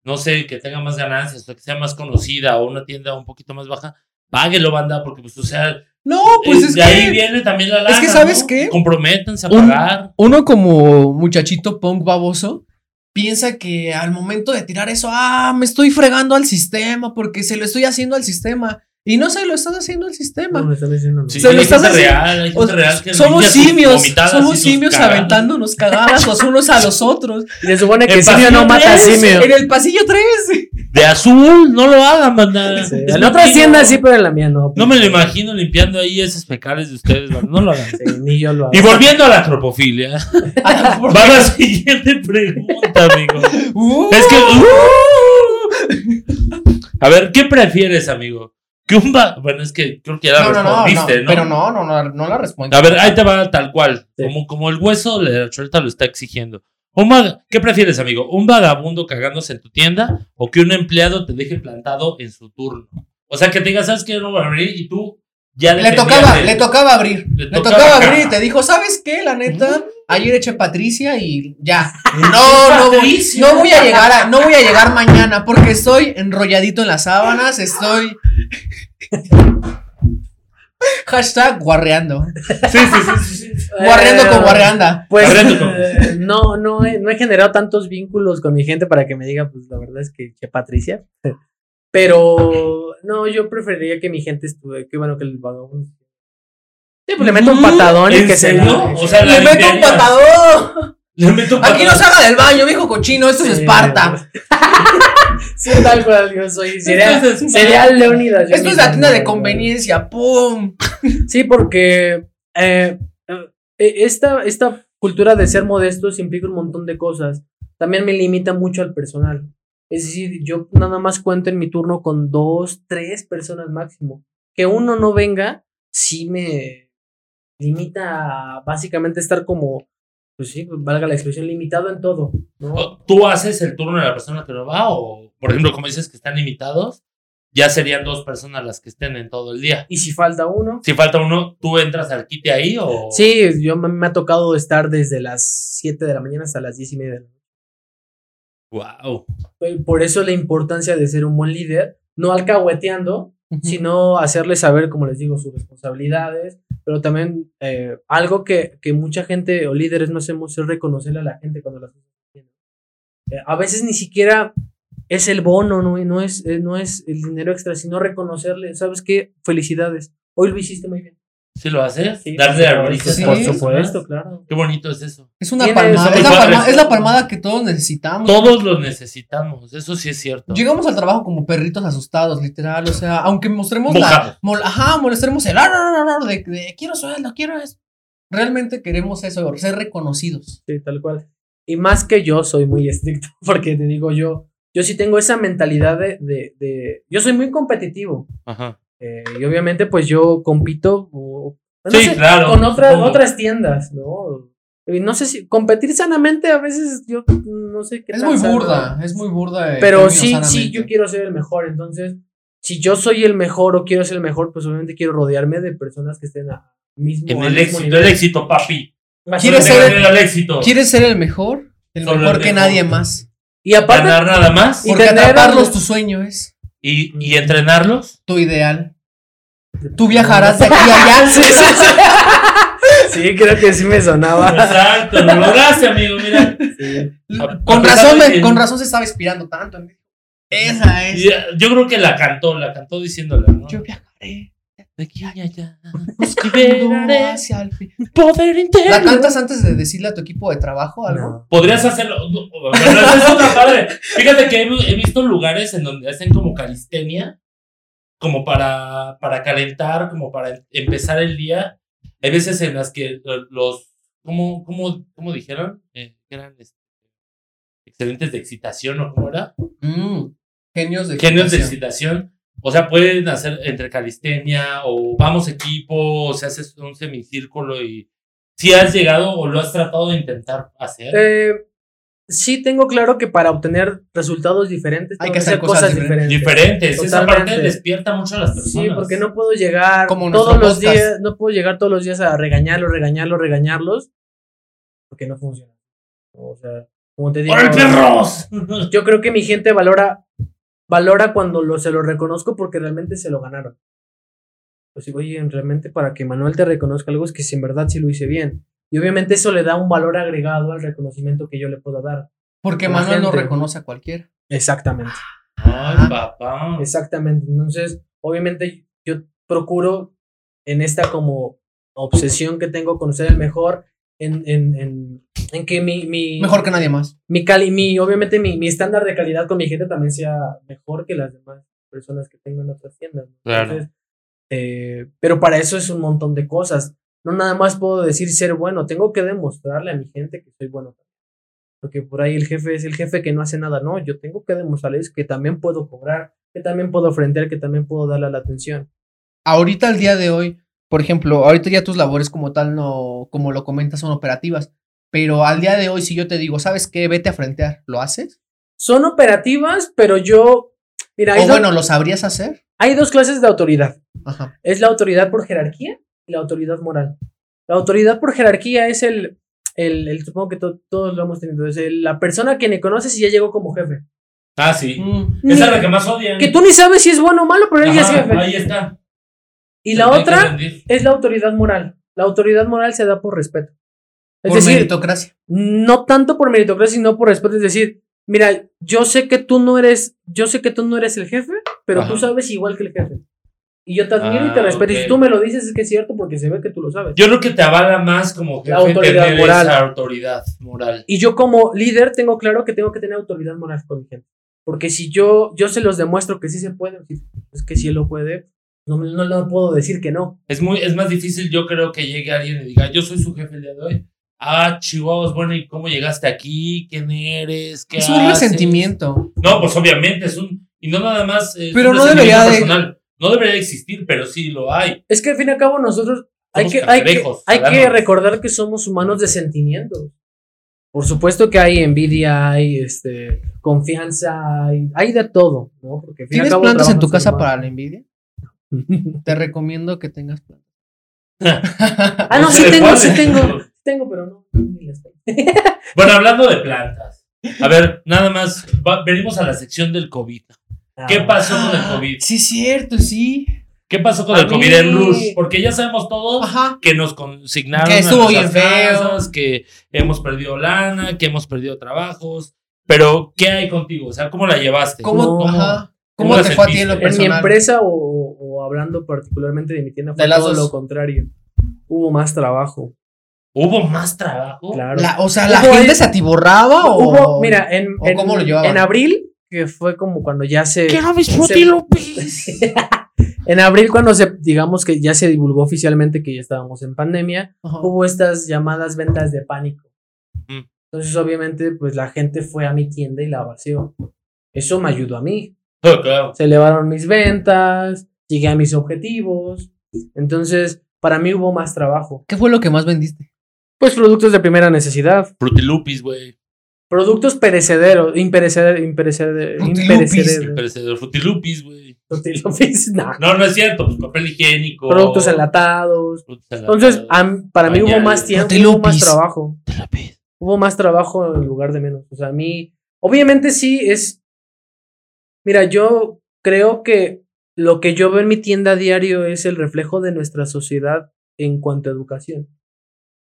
no sé, que tenga más ganancias, que sea más conocida, o una tienda un poquito más baja, páguenlo, banda, porque pues, o sea, No, pues eh, es de que ahí viene también la lana. es que, ¿sabes ¿no? qué? Comprométanse a Un- pagar. uno como muchachito punk baboso piensa que al momento de tirar eso, ah, me estoy fregando al sistema porque se lo estoy haciendo al sistema. Y no se lo estás haciendo al sistema. No, me están diciendo. Sí, Se lo hay estás gente haciendo- real, hay O gente sea, real que somos simios, somos simios cagadas. aventándonos cagadas los unos a los otros. Y se supone que En simio no mata a simio. En el pasillo 3. De azul, no lo hagan, banda. Sí, En otras tiendas sí, pero en la mía no. No me lo imagino limpiando ahí esos fecales de ustedes, banda. No lo hagan. Sí, ni yo lo hago. Y volviendo a la antropofilia, va la siguiente pregunta, amigo. Uh. Es que. A ver, ¿qué prefieres, amigo? Que un va. Bueno, es que creo que ya la No, no, no, no, respondiste, no, Pero no, no, no, no la respondo. A ver, ahí te va tal cual. Sí. Como, como el hueso de la chuleta lo está exigiendo. Un vaga- ¿Qué prefieres, amigo? ¿Un vagabundo cagándose en tu tienda o que un empleado te deje plantado en su turno? O sea, que te diga, ¿sabes qué? Yo no voy a venir y tú ya Le tocaba, de- le tocaba abrir. Le Le, tocaba abrir y te dijo, ¿sabes qué? La neta, ayer eché Patricia y ya. No, no voy, no voy a llegar a, no voy a llegar mañana porque estoy enrolladito en las sábanas, estoy. Hashtag guarreando. Sí, sí, sí. Guarreando Eh, con guarreanda. Pues eh, no, no he, no he generado tantos vínculos con mi gente para que me diga, pues la verdad es que, que Patricia. Pero no, yo preferiría que mi gente estuviera, que bueno, que el vagabundo. Sí, pues le meto un patadón y ¿En que se serio? la- O sea, la Le meto un patadón. Le meto un Aquí no patadón. se haga del baño, viejo cochino, esto es. Esparta. Sí, tal cual, yo soy. Sería, sería Leónidas. Esto es la tienda de conveniencia, pum. Sí, porque eh, eh, esta, esta cultura de ser modestos implica un montón de cosas. También me limita mucho al personal. Es decir, yo nada más cuento en mi turno con dos, tres personas máximo. Que uno no venga, sí me limita a básicamente estar como, pues sí, valga la expresión, limitado en todo. ¿no? ¿Tú haces el turno de la persona que no va? O, por ejemplo, como dices que están limitados, ya serían dos personas las que estén en todo el día. Y si falta uno, Si falta uno, ¿tú entras al quite ahí o...? sí, yo me, me ha tocado estar desde las 7 de la mañana hasta las 10 y media de la noche. Wow. Por eso la importancia de ser un buen líder, no alcahueteando, sino hacerle saber, como les digo, sus responsabilidades, pero también eh, algo que, que mucha gente o líderes no hacemos es reconocerle a la gente cuando las bien. Eh, a veces ni siquiera es el bono, no, no, es, eh, no es el dinero extra, sino reconocerle, ¿sabes qué? Felicidades, hoy lo hiciste muy bien. ¿Sí lo haces? Sí, Darle por arbolitos. Sí. Por supuesto, claro. Qué bonito es eso. Es una palmada. Es la, palma- es la palmada que todos necesitamos. Todos lo necesitamos, eso sí es cierto. Llegamos al trabajo como perritos asustados, literal. O sea, aunque mostremos Mojados. la. mol- ajá, mostremos el. "Ah, no, no, no", de, de quiero sueldo, quiero eso. Realmente queremos eso, ser reconocidos. Sí, tal cual. Y más que yo soy muy estricto, porque te digo yo, yo sí tengo esa mentalidad de, de, de- yo soy muy competitivo. Ajá. eh, y obviamente pues yo compito o- no Sí, sé, claro, con otras, supongo. otras tiendas, ¿no? Y no sé si competir sanamente a veces yo no sé qué Es tan muy sano. burda, es muy burda. Pero sí, sí, yo quiero ser el mejor. Entonces, si yo soy el mejor o quiero ser el mejor, pues obviamente quiero rodearme de personas que estén a mismo En al el mismo éxito, nivel. el éxito, papi. ¿Quieres ser me el- éxito? ¿Quieres ser el mejor? El Solo el mejor que mejor. nadie más. Y aparte, Ganar nada más Y Porque atraparlos tu sueño es y, y entrenarlos. tu ideal. Tú viajarás de aquí a allá. Sí, sí, sí. Sí, creo que sí me sonaba. Exacto, lo lograste, amigo, mira. A- Con a razón, me- con razón se estaba inspirando tanto. mí. Esa es. Eh, Yo creo que la cantó, la cantó diciéndola, ¿no? Yo viajaré. De aquí a allá. Hacia el fin. poder interior. ¿La cantas antes de decirle a tu equipo de trabajo algo? No. Podrías hacerlo. no, es otra padre. Fíjate que he, he visto lugares en donde hacen como calistenia, como para, para calentar, como para empezar el día. Hay veces en las que lo- los. ¿Cómo, cómo, cómo dijeron? Eh, eran este, excelentes de excitación o cómo era. Mm, Genios de Genios de excitación. excitación. O sea, pueden hacer entre calistenia o vamos equipo, o se haces un semicírculo y. Si has llegado o lo has tratado de intentar hacer. Eh, sí tengo claro que para obtener resultados diferentes Hay que hacer cosas diferentes. diferentes. Esa parte Totalmente. despierta mucho a las personas. Sí, porque no puedo llegar Como todos los podcast. días, no puedo llegar todos los días a regañarlos, regañarlos, regañarlos, porque no funciona. O sea, como te digo, ¡Órale, perros! yo creo que mi gente valora, valora cuando lo, se lo reconozco porque realmente se lo ganaron. Pues digo, oye, realmente para que Manuel te reconozca algo es que si en verdad sí lo hice bien. Y obviamente eso le da un valor agregado al reconocimiento que yo le puedo dar. Porque Manuel no reconoce a cualquiera. Exactamente. Ay, papá. Exactamente. Entonces, obviamente yo procuro en esta como obsesión que tengo con ser el mejor, en, en, en, en que mi, mi, Mejor que nadie más. mi, cali, mi obviamente mi, mi estándar de calidad con mi gente también sea mejor que las demás personas que tengo en otras tiendas. Claro. Entonces, eh, pero para eso es un montón de cosas. No nada más puedo decir ser bueno, tengo que demostrarle a mi gente que soy bueno. Porque por ahí el jefe es el jefe que no hace nada, no, yo tengo que demostrarles que también puedo cobrar, que también puedo frentear, que también puedo darle la atención. Ahorita, al día de hoy, por ejemplo, ahorita ya tus labores como tal, no, como lo comentas, son operativas. Pero al día de hoy, si yo te digo, ¿sabes qué? Vete a frentear, ¿lo haces? Son operativas, pero yo, mira, o bueno, ¿lo sabrías hacer? hay dos clases de autoridad. Ajá. es la autoridad por jerarquía y la autoridad moral. La autoridad por jerarquía es el, el, el- supongo que to- todos lo hemos tenido, es el- la persona que ni conoces y ya llegó como jefe. Ah, sí. Mm. Esa es la que más odian. Que tú ni sabes si es bueno o malo, pero él ya es jefe. Ahí está. Y Se la otra es la autoridad moral. La autoridad moral se da por respeto. Es Por decir, meritocracia. no tanto por meritocracia, sino por respeto. Es decir, mira, yo sé que tú no eres, yo sé que tú no eres el jefe, pero Ajá. tú sabes igual que el jefe. Y yo te admiro y te Ah, respeto. Y ok. si tú me lo dices es que es cierto porque se ve que tú lo sabes. Yo creo que te avala más como jefe La autoridad tener moral. esa autoridad moral. Y yo como líder tengo claro que tengo que tener autoridad moral con mi gente. Porque si yo, yo se los demuestro que sí se puede, es que si él lo puede, no, me- no, no puedo decir que no. Es, muy, es más difícil, yo creo, que llegue alguien y diga, yo soy su jefe el día de hoy. Ah, Chihuahuas, bueno, ¿y cómo llegaste aquí? ¿Quién eres? ¿Qué Es un haces?" resentimiento. No, pues obviamente es un. Y no nada más. Es Pero un no debería de- personal. No debería existir, pero sí lo hay. Es que al fin y al cabo nosotros hay que, hay que, hay que recordar que somos humanos de sentimientos. Por supuesto que hay envidia, hay este, confianza, hay, hay de todo, ¿no? Porque al fin y al ¿Tienes cabo plantas en tu casa para la envidia? Te recomiendo que tengas plantas. Ah, no, sí tengo, sí tengo, sí tengo, pero no. ni las tengo. Bueno, hablando de plantas. A ver, nada más. va- venimos a la sección del COVID. ¿Qué Ah. pasó con el COVID? Sí, cierto, sí. ¿Qué pasó con A el COVID en Rush? Porque ya sabemos todos Ajá. que nos consignaron Que estuvo bien feo. casas, que hemos perdido lana, que hemos perdido trabajos. Pero, ¿qué hay contigo? O sea, ¿cómo la llevaste? ¿Cómo, ajá. ¿Cómo ¿Cómo te fue a ti en lo sentiste? En mi personal? empresa o, o hablando particularmente de mi tienda fue De todo lo contrario. Hubo más trabajo. ¿Hubo más trabajo? Claro. La- o sea, ¿la gente se atiborraba o...? Hubo, mira, en, o en, cómo lo en abril, que fue como cuando ya se. ¡Quiero mis se-! En abril, cuando se, digamos que ya se divulgó oficialmente que ya estábamos en pandemia, Ajá. hubo estas llamadas ventas de pánico. Mm. Entonces, obviamente, pues la gente fue a mi tienda y la vació. Eso me ayudó a mí. Oh, claro. Se elevaron mis ventas, llegué a mis objetivos. Entonces, para mí hubo más trabajo. ¿Qué fue lo que más vendiste? Pues productos de primera necesidad, Frutilupis, güey. Productos perecederos, impereceder, impereceder, Frutilupis. imperecederos. Perecedero. Frutilupis, güey. Frutilupis, no. No, no es cierto. Pues papel higiénico. Productos enlatados. Productos Entonces, enlatados. para mí hubo más tiempo, hubo más Frutilupis. trabajo. Hubo más trabajo en lugar de menos. O sea, a mí, obviamente sí es. Mira, yo creo que lo que yo veo en mi tienda a diario es el reflejo de nuestra sociedad en cuanto a educación.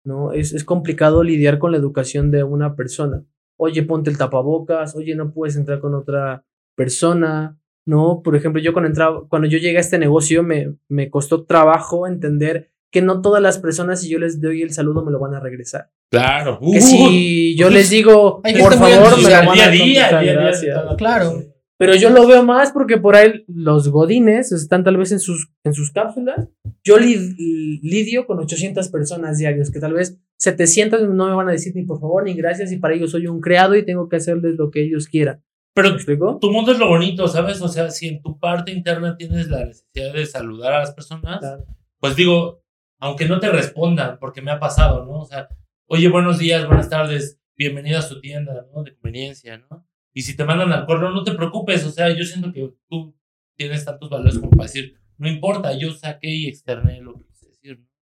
¿No? Es, es complicado lidiar con la educación de una persona. Oye, ponte el tapabocas, oye, no puedes entrar con otra persona, ¿no? Por ejemplo, yo cuando, entraba, cuando yo llegué a este negocio me, me costó trabajo entender que no todas las personas, si yo les doy el saludo, me lo van a regresar. Claro. Que Uh, si yo les digo, por favor, me lo van día a día, día día, cada- Claro. Pero yo lo veo más porque por ahí los godines están tal vez en sus, en sus cápsulas. Yo li- lidio con 800 personas diarios, que tal vez 700 no me van a decir ni por favor ni gracias y para ellos soy un creado y tengo que hacerles lo que ellos quieran. ¿Me Pero tu mundo es lo bonito, ¿sabes? O sea, si en tu parte interna tienes la necesidad de saludar a las personas, Claro. pues digo, aunque no te respondan, porque me ha pasado, ¿no? O sea, oye, buenos días, buenas tardes, bienvenido a su tienda, ¿no? De conveniencia, ¿no? Y si te mandan al cuerno, no te preocupes, o sea, yo siento que tú tienes tantos valores como para decir, no importa, yo saqué y externé lo que.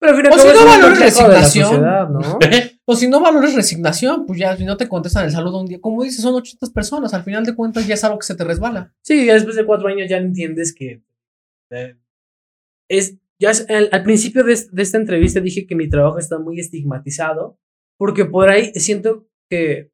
Pero O si no valores resignación. sociedad, ¿no? O si no valores resignación, pues ya si no te contestan el saludo un día, como dices, son 800 personas, al final de cuentas ya es algo que se te resbala. Sí, ya después de cuatro años ya entiendes que eh, es ya es- al, al principio de esta entrevista dije que mi trabajo está muy estigmatizado porque por ahí siento que,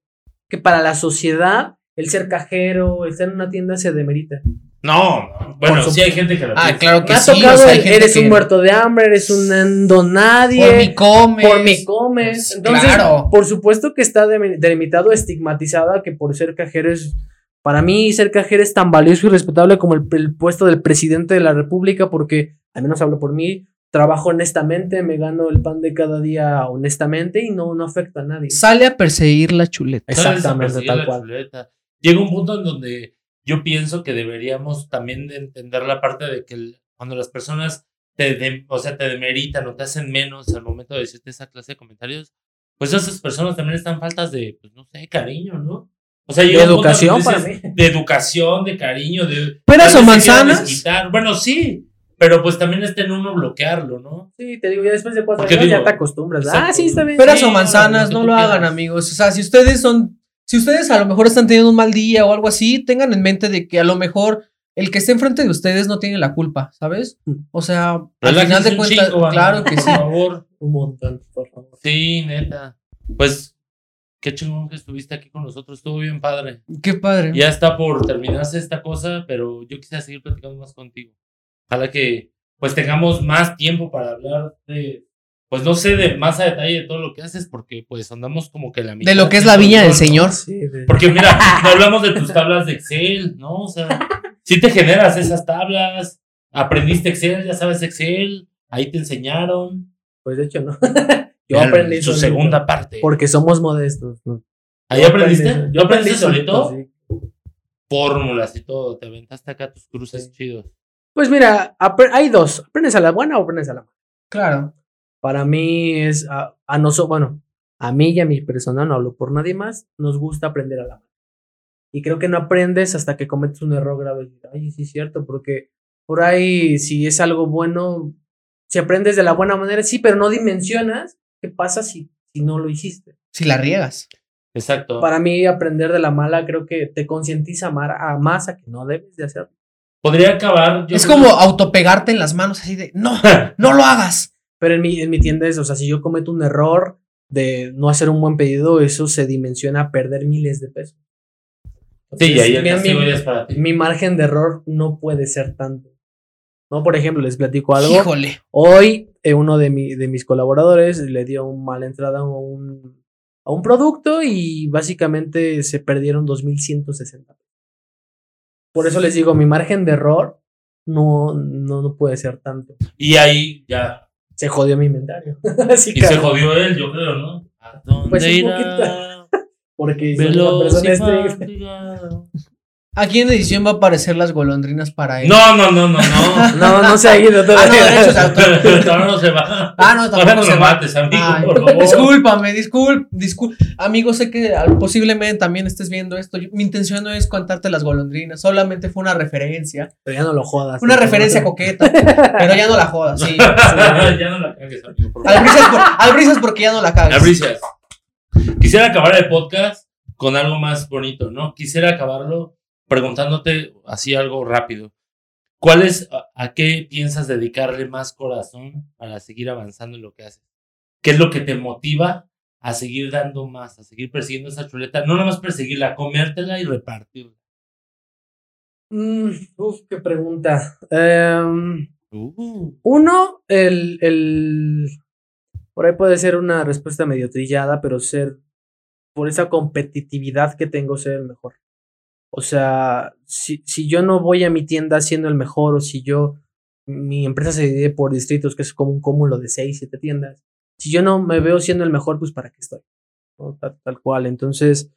que para la sociedad el ser cajero, el estar en una tienda se demerita. No, no. Bueno, Por sí hay gente que lo Ah, claro que ha sí, tocado o sea, hay el, gente eres que- un muerto de hambre, eres un don nadie. Por mi comes. por mi comes. Entonces, claro. por supuesto que está delimitado, estigmatizada, que por ser cajero es. Para mí, ser cajero es tan valioso y respetable como el, el puesto del presidente de la República, porque, al menos hablo por mí, trabajo honestamente, me gano el pan de cada día honestamente y no, no afecta a nadie. Sale a perseguir la chuleta. Exactamente, tal cual. chuleta. Llega un punto en donde yo pienso que deberíamos también de entender la parte de que el- cuando las personas te, de- o sea, te demeritan o te hacen menos al momento de decirte esa clase de comentarios, pues esas personas también están faltas de, pues no sé, cariño, ¿no? O sea, De un punto educación donde para dices, mí. De educación, de cariño, de... ¿Peras o manzanas? Bueno, sí, pero pues también está en uno bloquearlo, ¿no? Sí, te digo, ya después de cuatro Porque años digo, ya te acostumbras. exacto. Ah, sí, está bien. Peras Sí, o manzanas, no tú lo quieras. hagan, amigos. O sea, si ustedes son, si ustedes a lo mejor están teniendo un mal día o algo así, tengan en mente de que a lo mejor el que esté enfrente de ustedes no tiene la culpa, ¿sabes? O sea, al final de cuentas, claro que por sí. favor. Un montón, por favor. Sí, neta. Pues, qué chingón que estuviste aquí con nosotros. Estuvo bien padre. Qué padre. Ya está por terminarse esta cosa, pero yo quisiera seguir platicando más contigo. Ojalá que, pues, tengamos más tiempo para hablar de, pues, no sé, de más a detalle de todo lo que haces, porque, pues, andamos como que la mitad. De lo que es la viña del. Señor. Sí, de- Porque, mira, no hablamos de tus tablas de Excel, ¿no? O sea, si te generas esas tablas, aprendiste Excel, ya sabes Excel, ahí te enseñaron. Pues de hecho, no. Yo aprendí su solito, segunda parte. Porque somos modestos. ¿no? ¿Ahí Yo aprendiste? aprendí- ¿Yo aprendiste solito? sí. Fórmulas y todo, te aventaste acá tus cruces Sí. chidos. Pues mira, hay dos. ¿Aprendes a la buena o aprendes a la mala? Claro. Para mí es a, a nosotros, bueno, a mí y a mi persona, no hablo por nadie más, nos gusta aprender a la mala. Y creo que no aprendes hasta que cometes un error grave. Ay, sí es cierto, porque por ahí si es algo bueno, si aprendes de la buena manera, sí, pero no dimensionas qué pasa si, si no lo hiciste. Si la riegas. Exacto. Para mí aprender de la mala creo que te concientiza más a, más a que no debes de hacerlo. Podría acabar. yo es creo- como autopegarte en las manos así de, no, no lo hagas. Pero en mi, en mi tienda es, o sea, si yo cometo un error de no hacer un buen pedido, eso se dimensiona a perder miles de pesos. Sí, y ahí el mi- es para ti. mi margen de error no puede ser tanto. ¿No? Por ejemplo, les platico algo. Híjole. Hoy eh, uno de, mi- de mis colaboradores le dio una mala entrada a un, a un producto y básicamente se perdieron 2.160. Por eso les digo, mi margen de error no, no, no puede ser tanto. Y ahí ya. Se jodió mi inventario. Así Y se que, jodió él, yo creo, ¿no? ¿A dónde Pues un irá? porque soy una Veloz persona fatigado. Aquí en edición va a aparecer las golondrinas para él. No, no, no, no, no. No, no se ha ido Ah, todavía. no, derechos de autor. Todavía no se va. Ah, no, Todavía no tampoco se va. mates, amigo, Ay, por favor. discúlpame, disculp, discul Amigo, sé que ah, posiblemente también estés viendo esto. Yo- mi intención no es contarte las golondrinas, solamente fue una referencia. Pero ya no lo jodas. Una referencia coqueta, pero ya no la jodas, sí. ya no la cagues, amigo, por favor. Por- porque ya no la cagas. Albricias. Quisiera acabar el podcast con algo más bonito, ¿no? Quisiera acabarlo preguntándote así algo rápido. ¿Cuál es, a, a qué piensas dedicarle más corazón para seguir avanzando en lo que haces? ¿Qué es lo que te motiva a seguir dando más, a seguir persiguiendo esa chuleta? No nomás perseguirla, comértela y repartirla. Mm, uf, qué pregunta. Em, Uh, uno, el, el. Por ahí puede ser una respuesta medio trillada, pero ser. Por esa competitividad que tengo, ser el mejor. O sea, si, si yo no voy a mi tienda siendo el mejor, o si yo. Mi empresa se divide por distritos, que es como un cúmulo de seis, siete tiendas. Si yo no me veo siendo el mejor, pues ¿para qué estoy? ¿No? Tal, tal cual. Entonces,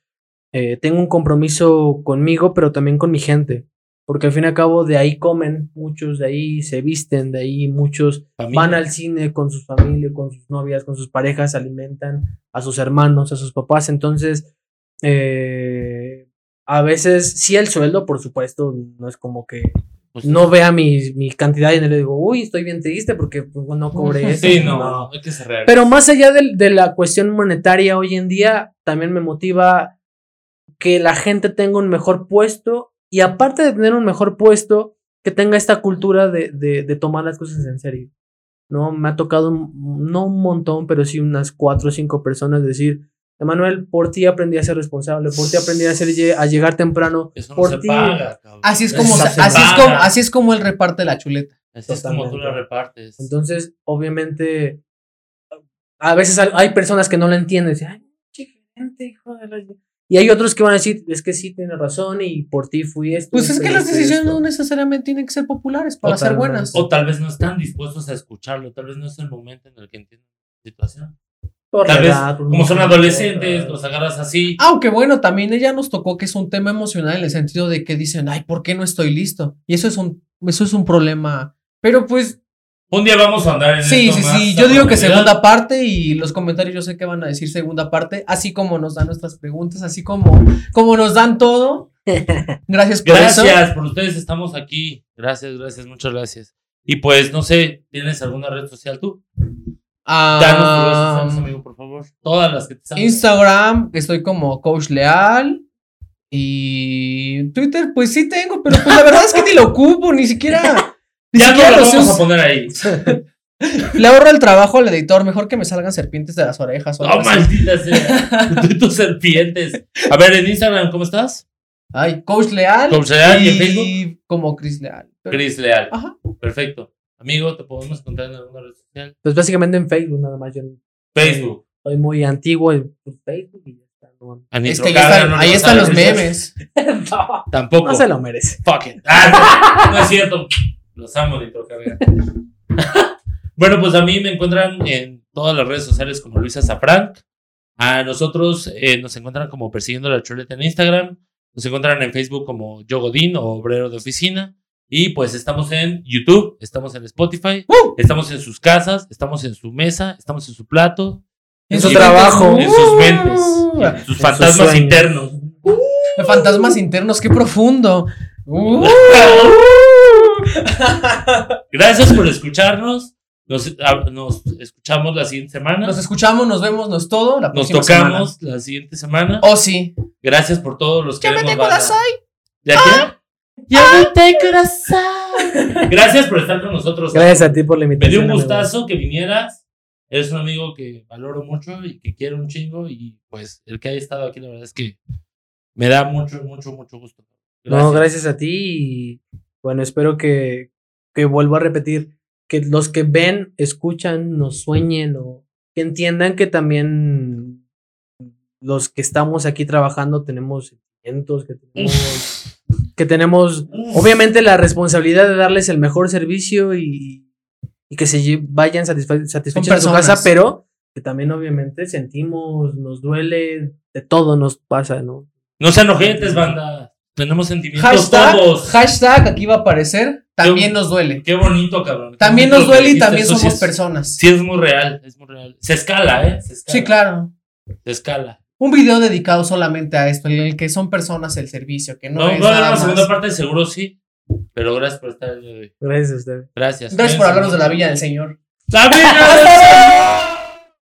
eh, tengo un compromiso conmigo, pero también con mi gente. Porque al fin y al cabo de ahí comen, muchos de ahí se visten, de ahí muchos familia. van al cine con sus familias, con sus novias, con sus parejas, alimentan a sus hermanos, a sus papás. Entonces, eh, a veces, sí el sueldo, por supuesto, no es como que Pues, no vea mi, mi cantidad y le digo, uy, estoy bien triste porque pues, no cobré eso. Sí, no, no, hay que ser. Pero más allá del- de, la cuestión monetaria hoy en día, también me motiva que la gente tenga un mejor puesto y aparte de tener un mejor puesto, que tenga esta cultura de, de, de tomar las cosas en serio. ¿no? Me ha tocado, no un montón, pero sí unas cuatro o cinco personas decir, Emanuel, por ti aprendí a ser responsable, por ti aprendí a, ser, a llegar temprano, Eso no por ti. Así es como, Eso así se es como, así es como él reparte la chuleta. Así es como tú la repartes. Entonces, obviamente, a veces hay- personas que no lo entienden. dicen, Ay, gente, hijo de la-". Y hay otros que van a decir, es que sí, tiene razón y por ti fui esto. Pues es que las decisiones esto". no necesariamente tienen que ser populares para ser buenas. O tal vez no están dispuestos a escucharlo, tal vez no es el momento en el que entienden la situación. Por Tal vez, edad, como son adolescentes, los agarras así. Aunque bueno, también ella nos tocó que es un tema emocional en el sentido de que dicen, ay, ¿por qué no estoy listo? Y eso es un, eso es un problema. Pero pues, Un día vamos a andar en sí, esto sí, más sí. Yo digo que segunda parte y los comentarios yo sé que van a decir segunda parte, así como nos dan nuestras preguntas, así como, como nos dan todo. Gracias por eso. Gracias, por ustedes estamos aquí. Gracias, gracias, muchas gracias. Y pues, no sé, ¿tienes alguna red social tú? Danos Ah, amigo, por favor. Todas las que te. Instagram, estoy como Coach Leal. Y Twitter, pues sí tengo, pero pues la verdad es que ni lo ocupo, ni siquiera. Ni Ya no siquiera lo lo vamos a poner ahí. Le ahorro el trabajo al editor, mejor que me salgan serpientes de las orejas. o No, así. maldita sea. Tus serpientes. A ver, en Instagram, ¿cómo estás? Ay, Coach Leal. Coach Leal, ¿y en Facebook? Como Chris Leal. Chris Leal. Ajá. Perfecto. Amigo, ¿te podemos encontrar en alguna red social? Pues básicamente en Facebook nada más. Yo Facebook. soy muy antiguo en Facebook y ya está. No, Anitro Es que ahí están, no ahí los memes. no, Tampoco. no se lo merece. Fuck it. Ah, no, no es cierto. Los amo, Nitro Carga. bueno, pues a mí me encuentran en todas las redes sociales como Luisa Zafranc. A nosotros eh, nos encuentran como Persiguiendo la Chuleta en Instagram. Nos encuentran en Facebook como Yo Godín o Obrero de Oficina. Y pues estamos en YouTube, estamos en Spotify, ¡Uh! estamos en sus casas, estamos en su mesa, estamos en su plato, En su trabajo. en sus mentes, Uh, en sus fantasmas internos. Fantasmas internos, qué profundo. Uh. Gracias por escucharnos. Nos, a- nos escuchamos la siguiente semana. Nos escuchamos, nos vemos, nos todo. La Nos tocamos la siguiente semana. Oh, sí. Gracias por todos los que Ya me vemos tengo ¿Ya qué? Gracias por estar con nosotros. Gracias a ti por la Me invitación. dio un amigo. gustazo que vinieras. Eres un amigo que valoro mucho y que quiero un chingo. Y pues el que haya estado aquí, la verdad es que me da mucho, mucho, mucho gusto. No, gracias a ti y bueno, espero que, que vuelva a repetir, que los que ven, escuchan, nos sueñen o que entiendan que también los que estamos aquí trabajando tenemos sentimientos, que tenemos, que tenemos obviamente la responsabilidad de darles el mejor servicio y, y que se vayan satisfe- satisfechos de su casa, pero que también obviamente sentimos, nos duele, de todo nos pasa, ¿no? No sean ojentes, banda. Tenemos sentimientos Hashtag, todos. hashtag, aquí va a aparecer. También nos duele. Qué bonito, cabrón. También bonito nos duele y también sí somos es- personas. Sí, es muy real, es muy real. Se escala, ¿eh? Se escala. Sí, claro. Se escala. Un video dedicado solamente a esto, en el que son personas el servicio, que no, No, es no, nada la más. segunda parte seguro sí. Pero gracias por estar el día de hoy. Gracias a usted. Gracias. Gracias por Cuídense hablarnos de la. Villa del Señor. ¡La Villa del Señor!